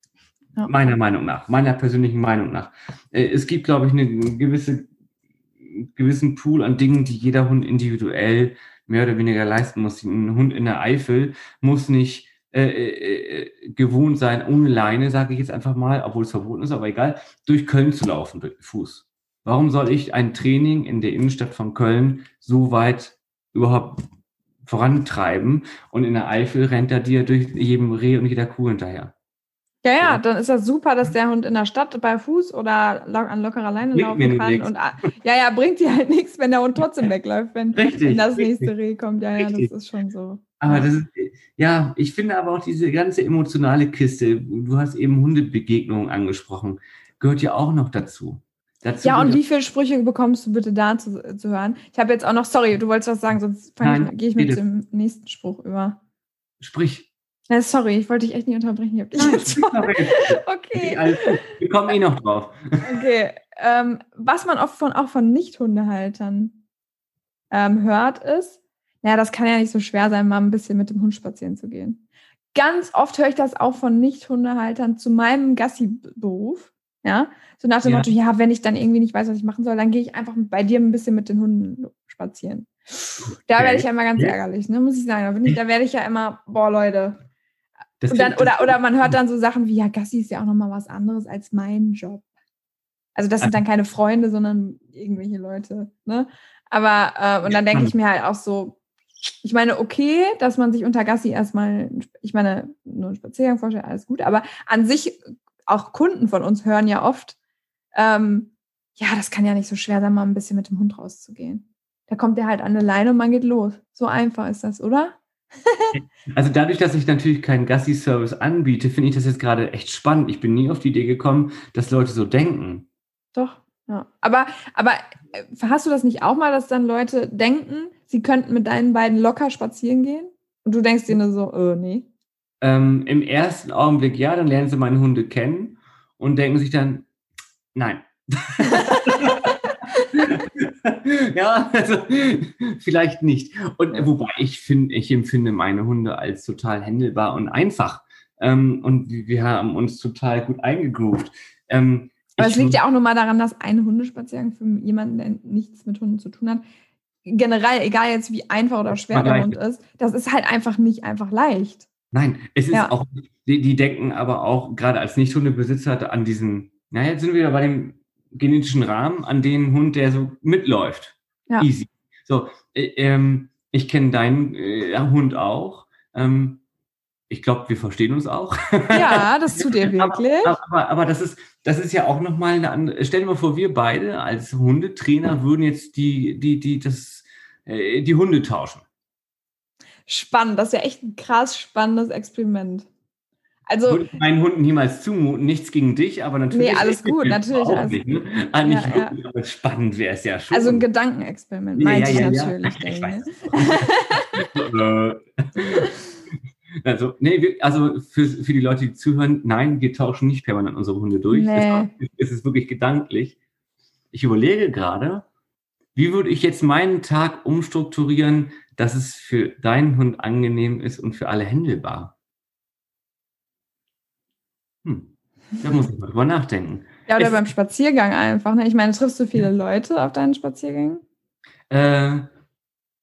Ja. Meiner Meinung nach, meiner persönlichen Meinung nach. Äh, es gibt, glaube ich, eine gewisse, gewissen Pool an Dingen, die jeder Hund individuell mehr oder weniger leisten muss. Ein Hund in der Eifel muss nicht äh, äh, äh, gewohnt sein, ohne Leine, sage ich jetzt einfach mal, obwohl es verboten ist, aber egal, durch Köln zu laufen, durch Fuß. Warum soll ich ein Training in der Innenstadt von Köln so weit überhaupt vorantreiben und in der Eifel rennt er dir durch jedem Reh und jeder Kuh hinterher? Ja, ja, Ja. dann ist das super, dass der Hund in der Stadt bei Fuß oder an lockerer Leine Bringt laufen kann. nix. Und, ja, ja, bringt dir halt nichts, wenn der Hund trotzdem wegläuft, wenn, Richtig, wenn das richtig. nächste Reh kommt. Ja, ja, Richtig. das ist schon so. Aber ja. das ist, ja, ich finde aber auch diese ganze emotionale Kiste, du hast eben Hundebegegnungen angesprochen, gehört ja auch noch dazu. dazu Ja, und wie viele Sprüche bekommst du bitte da zu, zu hören? Ich habe jetzt auch noch, sorry, du wolltest was sagen, sonst gehe ich mit dem nächsten Spruch über. Sprich. Ja, sorry, ich wollte dich echt nicht unterbrechen. Ich hab dich Nein, jetzt. okay. Wir kommen eh noch drauf. okay. Ähm, was man oft von, auch von Nicht-Hundehaltern ähm, hört, ist, naja, das kann ja nicht so schwer sein, mal ein bisschen mit dem Hund spazieren zu gehen. Ganz oft höre ich das auch von Nicht-Hundehaltern zu meinem Gassi-Beruf. Ja, so nach dem Ja. Motto, ja, wenn ich dann irgendwie nicht weiß, was ich machen soll, dann gehe ich einfach bei dir ein bisschen mit den Hunden spazieren. Da Okay. werde ich ja immer ganz Ja. ärgerlich, ne, muss ich sagen. Da, ich, da werde ich ja immer, boah, Leute. Das Und dann, oder, oder man hört dann so Sachen wie, ja, Gassi ist ja auch nochmal was anderes als mein Job. Also das sind dann keine Freunde, sondern irgendwelche Leute. Ne? Aber, äh, und dann denke ich mir halt auch so, ich meine, okay, dass man sich unter Gassi erstmal, ich meine, nur einen Spaziergang vorstellt, alles gut, aber an sich, auch Kunden von uns hören ja oft, ähm, ja, das kann ja nicht so schwer sein, mal ein bisschen mit dem Hund rauszugehen. Da kommt der halt an eine Leine und man geht los. So einfach ist das, oder? Also dadurch, dass ich natürlich keinen Gassi-Service anbiete, finde ich das jetzt gerade echt spannend. Ich bin nie auf die Idee gekommen, dass Leute so denken. Doch, ja. Aber, aber äh, hast du das nicht auch mal, dass dann Leute denken, sie könnten mit deinen beiden locker spazieren gehen? Und du denkst dir nur so, äh, nee. Ähm, Im ersten Augenblick ja, dann lernen sie meine Hunde kennen und denken sich dann, nein. ja, also vielleicht nicht. Und wobei ich finde, ich empfinde meine Hunde als total händelbar und einfach. Ähm, und wir haben uns total gut eingegroovt. Ähm, Aber es liegt ja auch nur mal daran, dass ein Hundespaziergang für jemanden, der nichts mit Hunden zu tun hat, generell, egal jetzt wie einfach oder schwer der Hund ist, das ist halt einfach nicht einfach leicht. Nein, es ist Ja. auch, die, die denken aber auch, gerade als Nicht-Hundebesitzer, an diesen, naja, jetzt sind wir wieder bei dem genetischen Rahmen, an den Hund, der so mitläuft. Ja. Easy. So, äh, ähm, ich kenne deinen äh, Hund auch. Ähm, ich glaube, wir verstehen uns auch. Ja, das tut ihr wirklich. Aber, aber, aber das ist, das ist ja auch nochmal eine andere. Stell dir mal vor, wir beide als Hundetrainer würden jetzt die, die, die, das, äh, die Hunde tauschen. Spannend, das ist ja echt ein krass spannendes Experiment. Also, Würde ich meinen Hunden niemals zumuten. Nichts gegen dich, aber natürlich. Nee, alles gut, natürlich, alles nicht, ne? ah, nicht Ja, ja. wirklich, aber spannend wäre es ja schon. also ein Gedankenexperiment, Ja, meinte ja, ich ja, ja. natürlich. Ich weiß. also, nee, also für, für die Leute, die zuhören, nein, wir tauschen nicht permanent unsere Hunde durch. Nee. Es ist wirklich gedanklich. Ich überlege gerade, wie würde ich jetzt meinen Tag umstrukturieren, dass es für deinen Hund angenehm ist und für alle händelbar? Hm. Da muss ich mal drüber nachdenken. Ja, oder Es- beim Spaziergang einfach. Ne? Ich meine, triffst du viele Leute auf deinen Spaziergängen? Äh,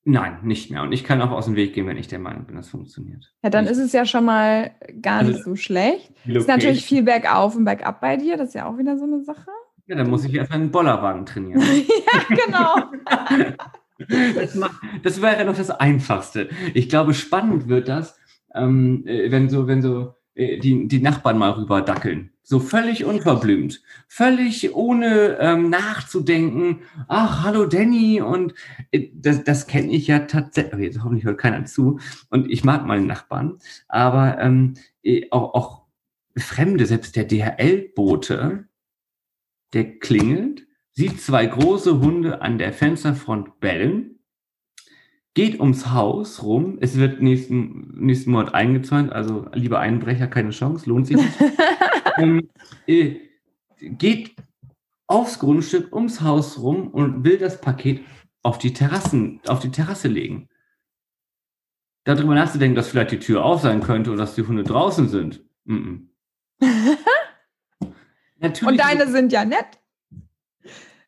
nein, nicht mehr. Und ich kann auch aus dem Weg gehen, wenn ich der Meinung bin, das funktioniert. Ja, dann Nicht. ist es ja schon mal gar Also, nicht so schlecht. Ist natürlich viel bergauf und bergab bei dir. Das ist ja auch wieder so eine Sache. Ja, dann muss ich erstmal einen Bollerwagen trainieren. ja, genau. Das, macht, das wäre noch das Einfachste. Ich glaube, spannend wird das, ähm, äh, wenn so, wenn so die, die Nachbarn mal rüber dackeln. So völlig unverblümt. Völlig ohne ähm, nachzudenken. Ach, hallo Danny. Und äh, das, das kenne ich ja tatsächlich. Jetzt hoffentlich hört keiner zu. Und ich mag meine Nachbarn. Aber ähm, äh, auch, auch Fremde, selbst der DHL-Bote, der klingelt, sieht zwei große Hunde an der Fensterfront bellen, geht ums Haus rum. Es wird nächsten, nächsten Monat eingezäunt, also lieber Einbrecher, keine Chance, lohnt sich nicht. ähm, äh, geht aufs Grundstück ums Haus rum und will das Paket auf die Terrassen, auf die Terrasse legen. Darüber nachzudenken, dass vielleicht die Tür auf sein könnte oder dass die Hunde draußen sind. Mm -mm. Natürlich Und deine sind ja nett.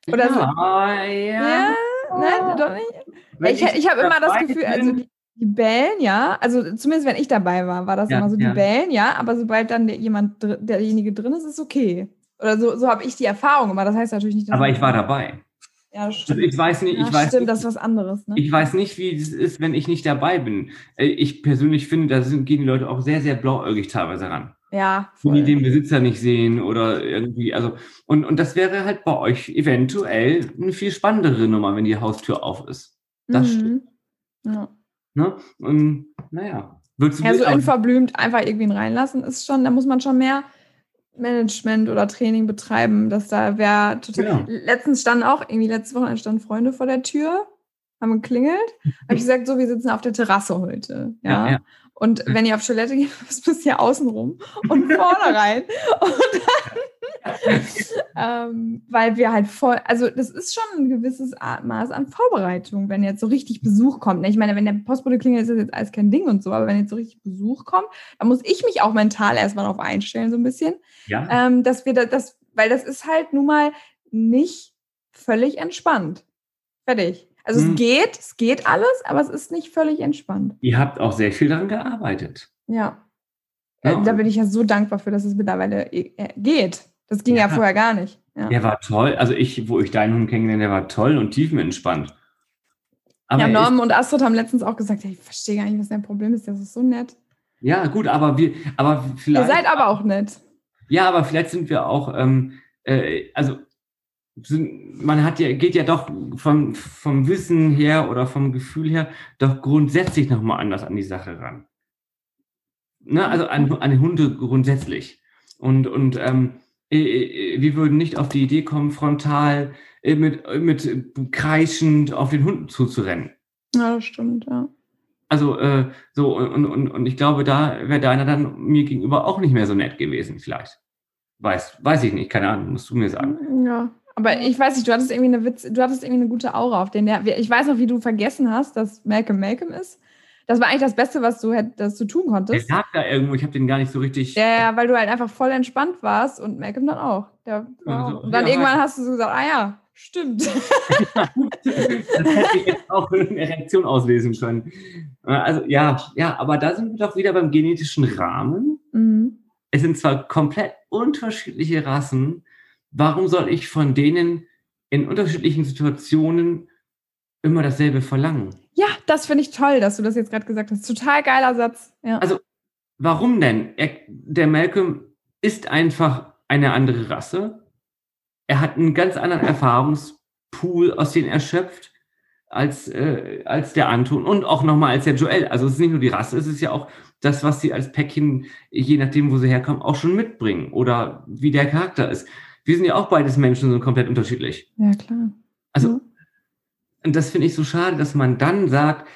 Oder so. ja, ja. Ja, ne, doch nicht. Wenn Ich, ich habe immer das Gefühl, also die, die bellen, ja, also zumindest wenn ich dabei war, war das Ja, immer so, die ja. bellen, ja, aber sobald dann der, jemand, derjenige drin ist, ist okay. Oder so, so habe ich die Erfahrung, aber das heißt natürlich nicht, aber ich war dabei. Ja, das Also stimmt. ich weiß nicht, ja, ich weiß stimmt, nicht, das ist was anderes, ne? ich weiß nicht, wie es ist, wenn ich nicht dabei bin. Äh, Ich persönlich finde, da sind, gehen die Leute auch sehr, sehr blauäugig teilweise ran. Ja, Wenn die voll. den Besitzer nicht sehen oder irgendwie, also, und, und das wäre halt bei euch eventuell eine viel spannendere Nummer, wenn die Haustür auf ist. Das stimmt. Ja. Ne? Und naja, würdest du Ja, so unverblümt einfach irgendwen reinlassen, ist schon, da muss man schon mehr Management oder Training betreiben, dass da wäre total. Ja. Letztens standen auch, irgendwie letzte Woche standen Freunde vor der Tür, haben geklingelt. Habe ich gesagt, so, wir sitzen auf der Terrasse heute. Ja. Ja, ja. Und wenn ihr auf Toilette geht, müsst ihr hier außen rum und vorne rein. Und dann, ähm, weil wir halt voll, also das ist schon ein gewisses Art- Maß an Vorbereitung, wenn jetzt so richtig Besuch kommt. ne? Ich meine, wenn der Postbote klingelt, ist das jetzt alles kein Ding und so, aber wenn jetzt so richtig Besuch kommt, dann muss ich mich auch mental erstmal darauf einstellen, so ein bisschen, ja. ähm, dass wir da, das, weil das ist halt nun mal nicht völlig entspannt. Fertig. Also Hm. es geht, es geht alles, aber es ist nicht völlig entspannt. Ihr habt auch sehr viel daran gearbeitet. Ja. Ja. Äh, da bin ich ja so dankbar für, dass es mittlerweile äh, geht. Das ging ja, Ja. vorher gar nicht. Ja, Der war toll. Also ich, wo ich deinen Hund kennengelernt, der war toll und tiefenentspannt. Aber ja Norman und Astrid haben letztens auch gesagt, ja, ich verstehe gar nicht, was dein Problem ist. Das ist so nett. ja, gut, aber wir, aber Ihr vielleicht. seid aber auch nett. Ja, aber vielleicht sind wir auch, ähm, äh, also sind, man hat ja, geht ja doch vom, vom Wissen her oder vom Gefühl her doch grundsätzlich nochmal anders an die Sache ran. Ne? Also an, an die Hunde grundsätzlich. Und, und ähm, äh, äh, wir würden nicht auf die Idee kommen, frontal äh, mit, mit kreischend auf den Hund zuzurennen. Ja, das stimmt, ja. Also äh, so, und, und, und ich glaube, da wäre deiner dann mir gegenüber auch nicht mehr so nett gewesen, vielleicht. Weiß, weiß ich nicht, keine Ahnung, musst du mir sagen. Ja. Aber ich weiß nicht, du hattest irgendwie eine Witz, du hattest irgendwie eine gute Aura auf den. Der, ich weiß noch, wie du vergessen hast, dass Malcolm Malcolm ist. Das war eigentlich das Beste, was du hättest du tun Der konntest. lag da irgendwo, ich habe den gar nicht so richtig. Ja, ja, weil du halt einfach voll entspannt warst und Malcolm dann auch. Der Also. Und dann ja, irgendwann hast du so gesagt, ah ja, stimmt. das hätte ich jetzt auch eine Reaktion auslesen können. Also ja, ja, aber da sind wir doch wieder beim genetischen Rahmen. mhm. Es sind zwar komplett unterschiedliche Rassen. Warum soll ich von denen in unterschiedlichen Situationen immer dasselbe verlangen? Ja, das finde ich toll, dass du das jetzt gerade gesagt hast. Total geiler Satz. Ja. Also, Warum denn? Er, der Malcolm ist einfach eine andere Rasse. Er hat einen ganz anderen Erfahrungspool, aus dem er schöpft, als, äh, als der Anton und auch nochmal als der Joel. Also es ist nicht nur die Rasse, es ist ja auch das, was sie als Päckchen, je nachdem, wo sie herkommen, auch schon mitbringen oder wie der Charakter ist. Wir sind ja auch beides Menschen, sind komplett unterschiedlich. ja, klar. Also, Ja. und das finde ich so schade, dass man dann sagt,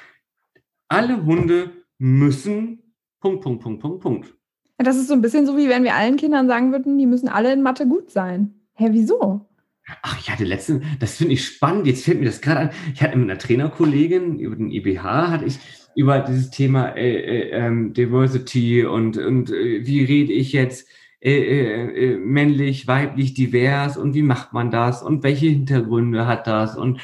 alle Hunde müssen Punkt, Punkt, Punkt, Punkt, Punkt. Ja, Das ist so ein bisschen so, wie wenn wir allen Kindern sagen würden, die müssen alle in Mathe gut sein. Hä, wieso? Ach, ich hatte letztens, das finde ich spannend, jetzt fällt mir das gerade an. Ich hatte mit einer Trainerkollegin über den IBH, hatte ich über dieses Thema äh, äh, ähm, Diversity und, und äh, wie rede ich jetzt äh, äh, äh, männlich, weiblich, divers und wie macht man das und welche Hintergründe hat das und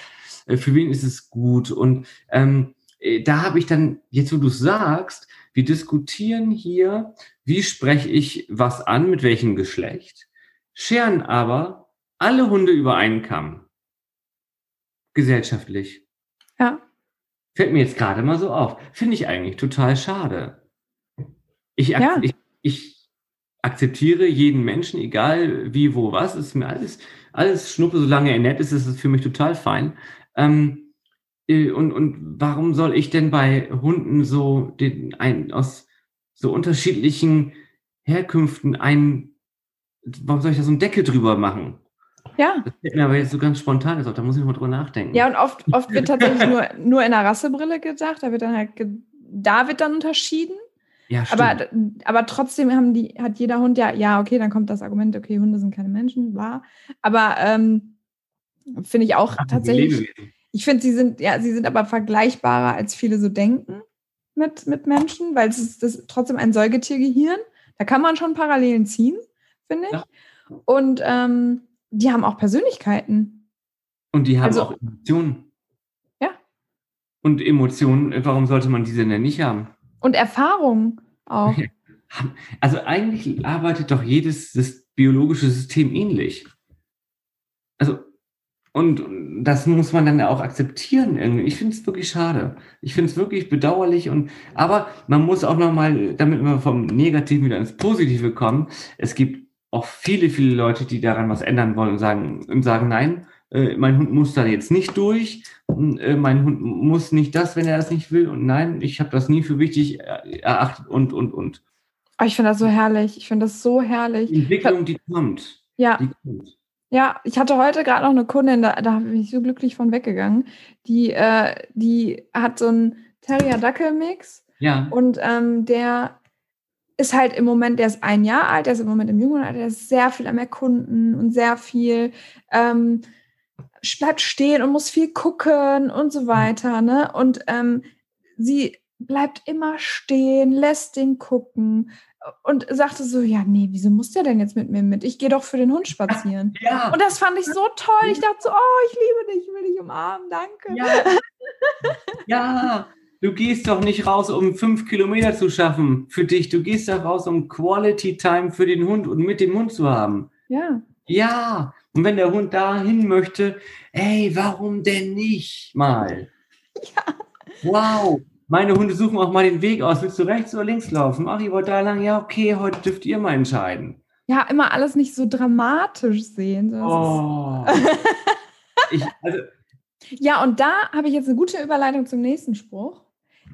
äh, für wen ist es gut und ähm, äh, da habe ich dann, jetzt wo du sagst, wir diskutieren hier, wie spreche ich was an, mit welchem Geschlecht, scheren aber alle Hunde über einen Kamm. Gesellschaftlich. Ja. Fällt mir jetzt gerade mal so auf. Finde ich eigentlich total schade. Ich, Ja. ich, ich akzeptiere jeden Menschen, egal wie, wo, was, ist mir alles, alles Schnuppe, solange er nett ist, ist es für mich total fein. Ähm, äh, und, und warum soll ich denn bei Hunden so den, ein, aus so unterschiedlichen Herkünften ein, warum soll ich da so einen Deckel drüber machen? Ja. Das fällt mir aber jetzt so ganz spontan auch, da muss ich mal drüber nachdenken. Ja, und oft, oft wird tatsächlich nur, nur in der Rassebrille gedacht. Da wird dann halt, da wird dann unterschieden. Ja stimmt. Aber, aber trotzdem haben die, hat jeder Hund ja, ja, okay, dann kommt das Argument, okay, Hunde sind keine Menschen, bla. Aber ähm, finde ich auch Ach, tatsächlich, ich finde, sie sind, ja, sie sind aber vergleichbarer, als viele so denken mit, mit Menschen, weil es ist das ist trotzdem ein Säugetiergehirn. Da kann man schon Parallelen ziehen, finde ich. Ja. Und ähm, die haben auch Persönlichkeiten. Und die haben Also- auch Emotionen. Ja. Und Emotionen, warum sollte man diese denn nicht haben? Und Erfahrung auch. Also eigentlich arbeitet doch jedes das biologische System ähnlich. Also, und das muss man dann auch akzeptieren irgendwie. Ich finde es wirklich schade. Ich finde es wirklich bedauerlich und, aber man muss auch nochmal, damit wir vom Negativen wieder ins Positive kommen, es gibt auch viele, viele Leute, die daran was ändern wollen und sagen, und sagen, nein, mein Hund muss da jetzt nicht durch, äh, mein Hund muss nicht das, wenn er das nicht will und nein, ich habe das nie für wichtig äh, erachtet und, und, und. Oh, ich finde das so herrlich. Ich finde das so herrlich. Die Entwicklung, die kommt. Ja, Die kommt. ja, ich hatte heute gerade noch eine Kundin, da, da bin ich so glücklich von weggegangen. Die, äh, die hat so einen Terrier-Dackel-Mix Ja, und ähm, der ist halt im Moment, der ist ein Jahr alt, der ist im Moment im jungen Alter, der ist sehr viel am Erkunden und sehr viel, ähm, bleibt stehen und muss viel gucken und so weiter. Ne? Und ähm, sie bleibt immer stehen, lässt den gucken und sagte so, ja, nee, wieso muss der denn jetzt mit mir mit? Ich gehe doch für den Hund spazieren. ja, Und das fand ich so toll. Ich dachte so, oh, ich liebe dich, ich will dich umarmen, danke. ja, ja. Du gehst doch nicht raus, um fünf Kilometer zu schaffen für dich. Du gehst doch raus, um Quality Time für den Hund und mit dem Hund zu haben. Ja, Ja, und wenn der Hund dahin möchte, ey, warum denn nicht mal? Ja. Wow, meine Hunde suchen auch mal den Weg aus. Willst du rechts oder links laufen? Ach, ihr wollt da lang? Ja, okay, heute dürft ihr mal entscheiden. ja, immer alles nicht so dramatisch sehen. Das Oh. Ich, also, Ja, und da habe ich jetzt eine gute Überleitung zum nächsten Spruch.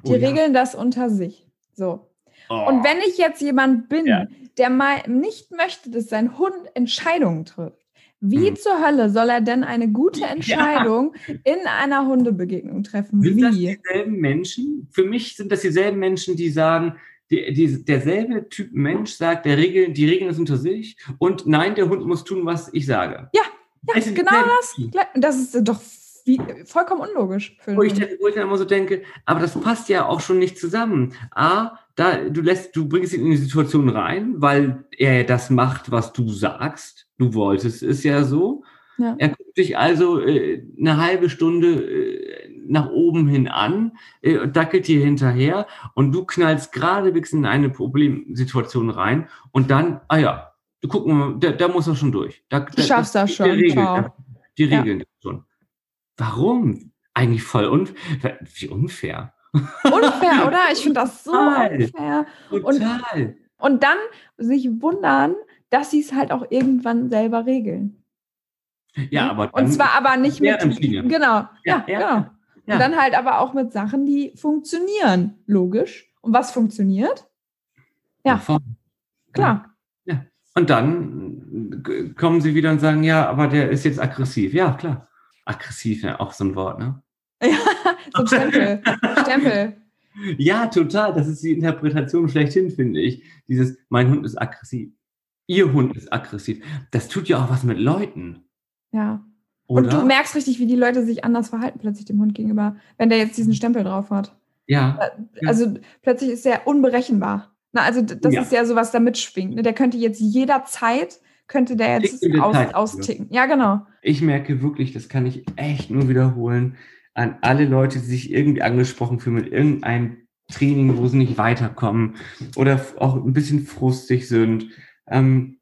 Die oh ja. regeln das unter sich. So. Oh. Und wenn ich jetzt jemand bin, Ja. der mal nicht möchte, dass sein Hund Entscheidungen trifft, wie Hm. zur Hölle soll er denn eine gute Ja. Entscheidung in einer Hundebegegnung treffen? Sind das Wie? dieselben Menschen? Für mich sind das dieselben Menschen, die sagen, die, die, derselbe Typ Mensch sagt, der Regel, die Regeln sind unter sich und nein, der Hund muss tun, was ich sage. Ja, Ja, sind genau das. Das ist doch wie, vollkommen unlogisch. Wo ich, dann, wo ich dann immer so denke, aber das passt ja auch schon nicht zusammen. A, da, du lässt, du bringst ihn in die Situation rein, weil er das macht, was du sagst. Du wolltest es ja so. Ja. Er guckt dich also äh, eine halbe Stunde äh, nach oben hin an, äh, dackelt dir hinterher und du knallst geradewegs in eine Problemsituation rein und dann, ah ja, du guck mal, da, da muss er schon durch. Da, Du schaffst das schon, Die Regeln, ciao. die Ja. Regeln das schon. Warum? Eigentlich voll unfair. Wie unfair. Unfair, oder? Ich finde das so Total. unfair. Total. Und dann sich wundern, dass sie es halt auch irgendwann selber regeln. ja, aber dann, Und zwar aber nicht mit. Genau, ja, ja, genau. ja. Und dann halt aber auch mit Sachen, die funktionieren. Logisch. Und was funktioniert? Ja. Voll. Klar. Und dann äh, kommen sie wieder und sagen, ja, aber der ist jetzt aggressiv. Ja, klar. Aggressiv, ja, auch so ein Wort, ne? so ein Stempel. Stempel. Ja, total. Das ist die Interpretation schlechthin, finde ich. Dieses, mein Hund ist aggressiv. Ihr Hund ist aggressiv. Das tut ja auch was mit Leuten. Ja. Oder? Und du merkst richtig, wie die Leute sich anders verhalten plötzlich dem Hund gegenüber, wenn der jetzt diesen Stempel drauf hat. ja. Ja. Also plötzlich ist er unberechenbar. Na, also das Ja. ist ja sowas, da mitschwingt. Ne? Der könnte jetzt jederzeit, könnte der jetzt aus, austicken. Ja, genau. Ich merke wirklich, das kann ich echt nur wiederholen, an alle Leute, die sich irgendwie angesprochen fühlen mit irgendeinem Training, wo sie nicht weiterkommen oder auch ein bisschen frustig sind. Ähm,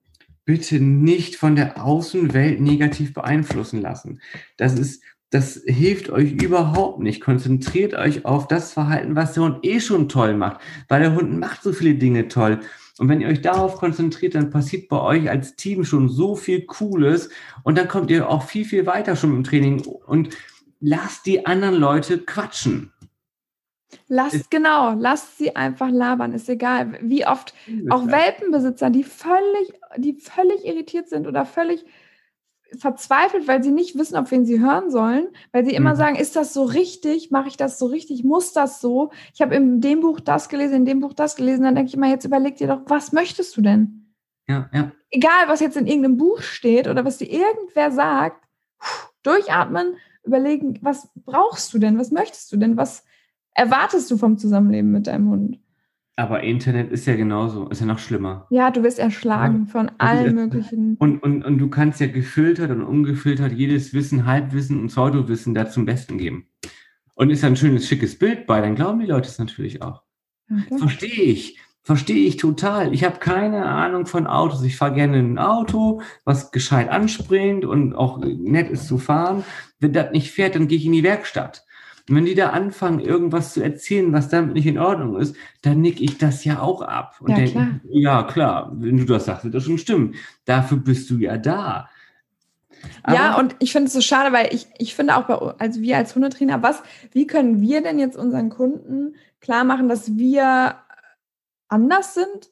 bitte nicht von der Außenwelt negativ beeinflussen lassen. Das ist, das hilft euch überhaupt nicht. Konzentriert euch auf das Verhalten, was der Hund eh schon toll macht, weil der Hund macht so viele Dinge toll. Und wenn ihr euch darauf konzentriert, dann passiert bei euch als Team schon so viel Cooles und dann kommt ihr auch viel, viel weiter schon im Training und lasst die anderen Leute quatschen. Lasst, genau, lasst sie einfach labern, ist egal. Wie oft auch Welpenbesitzer, die völlig, die völlig irritiert sind oder völlig verzweifelt, weil sie nicht wissen, auf wen sie hören sollen, weil sie immer Mhm. sagen, ist das so richtig? Mache ich das so richtig? Muss das so? Ich habe in dem Buch das gelesen, in dem Buch das gelesen. Dann denke ich immer, jetzt überleg dir doch, was möchtest du denn? Ja, ja. Egal, was jetzt in irgendeinem Buch steht oder was dir irgendwer sagt, durchatmen, überlegen, was brauchst du denn? Was möchtest du denn? Was erwartest du vom Zusammenleben mit deinem Hund? Aber Internet ist ja genauso, ist ja noch schlimmer. Ja, du wirst erschlagen von allen ist- möglichen. Und, und, und du kannst ja gefiltert und ungefiltert jedes Wissen, Halbwissen und Pseudowissen da zum Besten geben. Und ist da ein schönes, schickes Bild bei, dann glauben die Leute es natürlich auch. Okay. Verstehe ich. Verstehe ich total. Ich habe keine Ahnung von Autos. Ich fahre gerne ein Auto, was gescheit anspringt und auch nett ist zu fahren. Wenn das nicht fährt, dann gehe ich in die Werkstatt. Und wenn die da anfangen, irgendwas zu erzählen, was damit nicht in Ordnung ist, dann nick ich das ja auch ab. Und Ja, denke, klar. ja, klar, wenn du das sagst, wird das schon stimmen. Dafür bist du ja da. ja, Aber- und ich finde es so schade, weil ich, ich finde auch bei, also wir als Hundetrainer, was, wie können wir denn jetzt unseren Kunden klar machen, dass wir anders sind?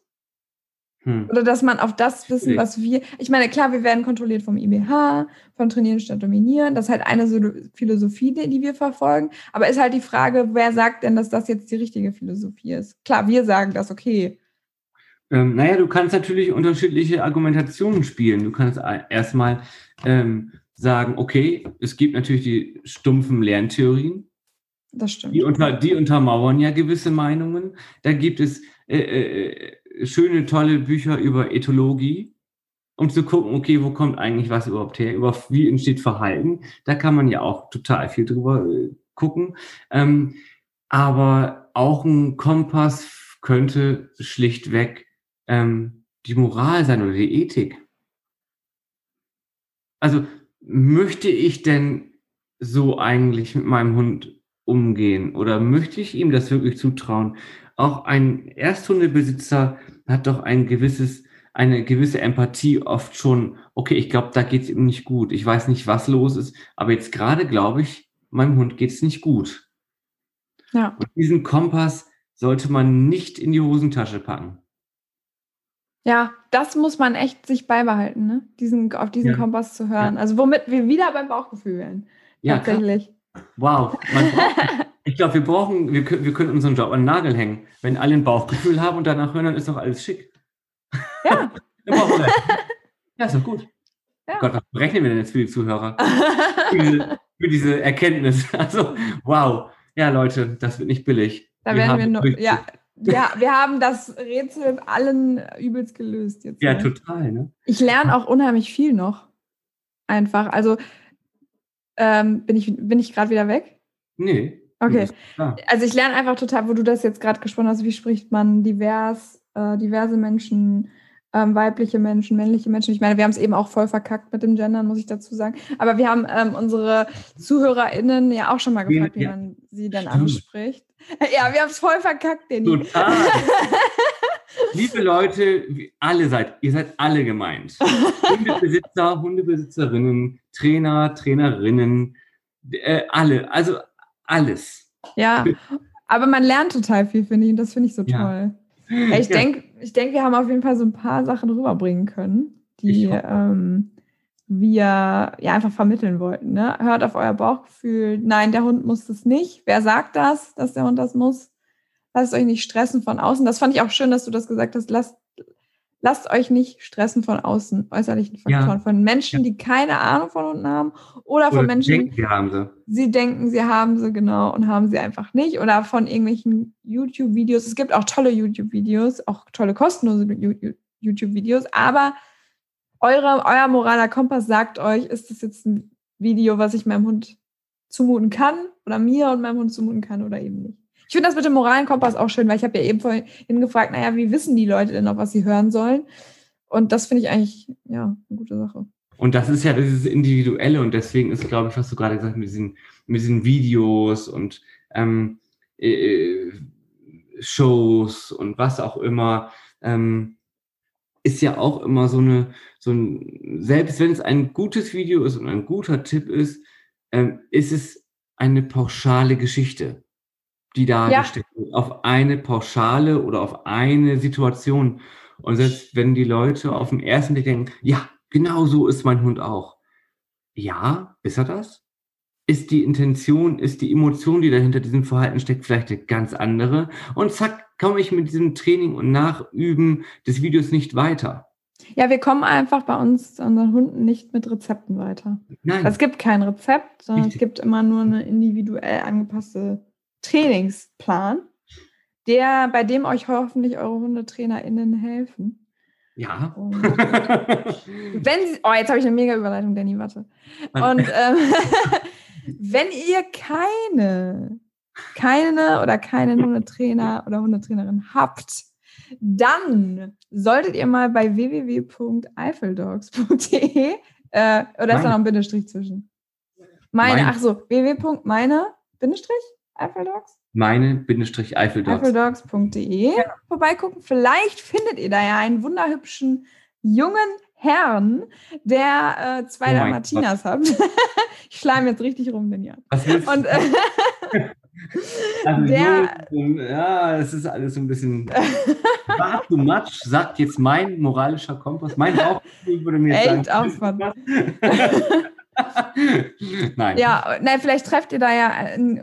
Hm. Oder dass man auf das Wissen, was wir, ich meine, klar, wir werden kontrolliert vom IBH, von Trainieren statt Dominieren. Das ist halt eine so Philosophie, die wir verfolgen. Aber ist halt die Frage, wer sagt denn, dass das jetzt die richtige Philosophie ist? Klar, wir sagen das, okay. Ähm, naja, du kannst natürlich unterschiedliche Argumentationen spielen. Du kannst erstmal ähm, sagen, okay, es gibt natürlich die stumpfen Lerntheorien, Das stimmt. die, unter, die untermauern ja gewisse Meinungen. Da gibt es äh, äh, schöne, tolle Bücher über Ethologie, um zu gucken, okay, wo kommt eigentlich was überhaupt her, über wie entsteht Verhalten. Da kann man ja auch total viel drüber äh, gucken. Ähm, aber auch ein Kompass könnte schlichtweg ähm, die Moral sein oder die Ethik. Also möchte ich denn so eigentlich mit meinem Hund umgehen oder möchte ich ihm das wirklich zutrauen? Auch ein Ersthundebesitzer hat doch ein gewisses, eine gewisse Empathie oft schon, okay, ich glaube, da geht es ihm nicht gut. Ich weiß nicht, was los ist, aber jetzt gerade glaube ich, meinem Hund geht es nicht gut. Ja. Und diesen Kompass sollte man nicht in die Hosentasche packen. Ja, das muss man echt sich beibehalten, ne? Diesen, auf diesen Ja. Kompass zu hören. Also womit wir wieder beim Bauchgefühl wären. Ja, klar. Tatsächlich. Wow. Man braucht, ich glaube, wir brauchen, wir, können- wir können unseren Job an den Nagel hängen. Wenn alle ein Bauchgefühl haben und danach hören, dann ist doch alles schick. Ja. Ja, ist doch gut. Ja. Oh Gott, was berechnen wir denn jetzt für die Zuhörer? Für diese, für diese Erkenntnis. Also, wow. Ja, Leute, das wird nicht billig. Da Wir werden haben wir durch- ja, ja, wir haben das Rätsel allen übelst gelöst jetzt. Ja, ne? total. Ne? Ich lerne auch unheimlich viel noch. Einfach. Also ähm, bin ich, bin ich gerade wieder weg? Nee. Okay. ist klar. Also ich lerne einfach total, wo du das jetzt gerade gesprochen hast, wie spricht man divers, äh, diverse Menschen, ähm, weibliche Menschen, männliche Menschen. Ich meine, wir haben es eben auch voll verkackt mit dem Gendern, muss ich dazu sagen. Aber wir haben ähm, unsere ZuhörerInnen ja auch schon mal gefragt, Ja, wie ja. man sie dann anspricht. Ja, wir haben es voll verkackt, Danny. Total. Liebe Leute, alle seid, ihr seid alle gemeint. Hundebesitzer, Hundebesitzerinnen, Trainer, Trainerinnen, äh, alle, also alles. Ja, aber man lernt total viel, finde ich. Und das finde ich so Ja. toll. Ja, ich Ja. denke, ich denk, wir haben auf jeden Fall so ein paar Sachen rüberbringen können, die ähm, wir ja einfach vermitteln wollten. Ne? Hört auf euer Bauchgefühl. Nein, der Hund muss das nicht. Wer sagt das, dass der Hund das muss? Lasst euch nicht stressen von außen. Das fand ich auch schön, dass du das gesagt hast. Lasst, lasst euch nicht stressen von außen, äußerlichen Faktoren, ja. von Menschen, die keine Ahnung von Hunden haben oder von oder Menschen, denken, sie haben sie. sie denken, sie haben sie genau und haben sie einfach nicht oder von irgendwelchen YouTube-Videos. Es gibt auch tolle YouTube-Videos, auch tolle kostenlose YouTube-Videos, aber eure, euer moraler Kompass sagt euch, ist das jetzt ein Video, was ich meinem Hund zumuten kann oder mir und meinem Hund zumuten kann oder eben nicht. Ich finde das mit dem moralen Kompass auch schön, weil ich habe ja eben vorhin gefragt, naja, wie wissen die Leute denn noch, was sie hören sollen? Und das finde ich eigentlich, ja, eine gute Sache. Und das ist ja dieses Individuelle und deswegen ist, glaube ich, was du gerade gesagt hast, mit diesen, mit diesen Videos und ähm, äh, Shows und was auch immer, ähm, ist ja auch immer so eine, so ein, selbst wenn es ein gutes Video ist und ein guter Tipp ist, ähm, ist es eine pauschale Geschichte die dargestellt ja. wird, auf eine Pauschale oder auf eine Situation. Und selbst wenn die Leute auf dem ersten Blick denken, ja, genau so ist mein Hund auch. Ja, ist er das? Ist die Intention, ist die Emotion, die dahinter diesem Verhalten steckt, vielleicht eine ganz andere? Und zack, komme ich mit diesem Training und Nachüben des Videos nicht weiter. Ja, wir kommen einfach bei uns, unseren Hunden, nicht mit Rezepten weiter. Nein. Es gibt kein Rezept, sondern Richtig. es gibt immer nur eine individuell angepasste Trainingsplan, der, bei dem euch hoffentlich eure HundetrainerInnen helfen. Ja. Und, wenn sie, oh, jetzt habe ich eine mega Überleitung, Danny, warte. Und ähm, wenn ihr keine, keine oder keinen Hundetrainer oder Hundetrainerin habt, dann solltet ihr mal bei www.eifeldogs.de äh, oder ist da noch ein Bindestrich zwischen? Meine, mein. ach so, www.meine, Bindestrich? Eiffeldogs? Meine-Eiffeldogs. Eiffeldogs.de ja. vorbeigucken. Vielleicht findet ihr da ja einen wunderhübschen jungen Herrn, der äh, zwei oh Dalmatinas hat. ich schleim jetzt richtig rum, den Jan. Was hilft? Und, äh, also der, so, ja, es ist alles so ein bisschen far too much, sagt jetzt mein moralischer Kompass. Mein Bauchgefühl würde mir Echt sagen. Aufwand. nein. Ja, nein, vielleicht trefft ihr da ja,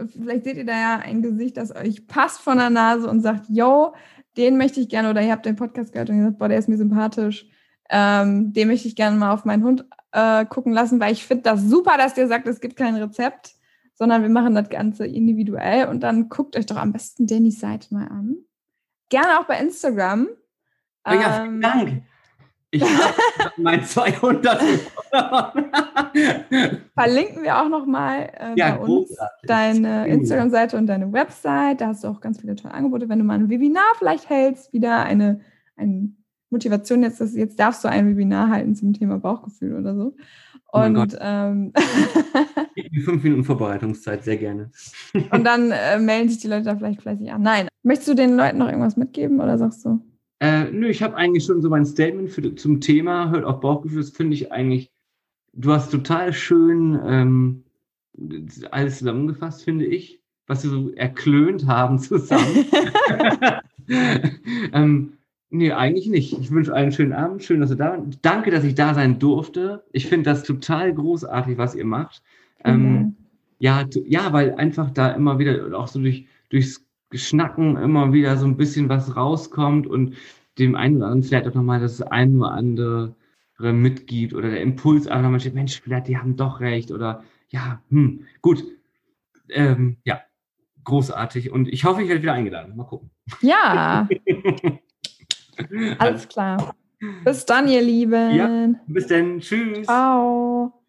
vielleicht seht ihr da ja ein Gesicht, das euch passt von der Nase und sagt, yo, den möchte ich gerne, oder ihr habt den Podcast gehört und gesagt, boah, der ist mir sympathisch, ähm, den möchte ich gerne mal auf meinen Hund äh, gucken lassen, weil ich finde das super, dass ihr sagt, es gibt kein Rezept, sondern wir machen das Ganze individuell und dann guckt euch doch am besten Dannys Seite mal an. Gerne auch bei Instagram. Ja, vielen ähm, Dank. Ich habe mein 200. Verlinken wir auch nochmal äh, ja, bei uns großartig. deine Instagram-Seite und deine Website. Da hast du auch ganz viele tolle Angebote. Wenn du mal ein Webinar vielleicht hältst, wieder eine, eine Motivation, jetzt, dass, jetzt darfst du ein Webinar halten zum Thema Bauchgefühl oder so. Oh und oh ähm, fünf Minuten Vorbereitungszeit, sehr gerne. und dann äh, melden sich die Leute da vielleicht fleißig an. Nein. Möchtest du den Leuten noch irgendwas mitgeben oder sagst du? Äh, nö, ich habe eigentlich schon so mein Statement für, zum Thema, hört auf Bauchgefühl, das finde ich eigentlich, du hast total schön ähm, alles zusammengefasst, finde ich, was wir so erklönt haben zusammen. ähm, nee, eigentlich nicht. Ich wünsche einen schönen Abend, schön, dass du da bist. Danke, dass ich da sein durfte. Ich finde das total großartig, was ihr macht. Ähm, mhm. ja, ja, weil einfach da immer wieder auch so durch, durchs Schnacken immer wieder so ein bisschen was rauskommt und dem einen oder anderen vielleicht auch nochmal das ein oder andere mitgibt oder der Impuls einfach nochmal steht, Mensch, vielleicht die haben doch recht oder ja, hm, gut. Ähm, ja, großartig und ich hoffe, ich werde wieder eingeladen. Mal gucken. Ja. Alles klar. Bis dann, ihr Lieben. Ja, bis dann. Tschüss. Ciao.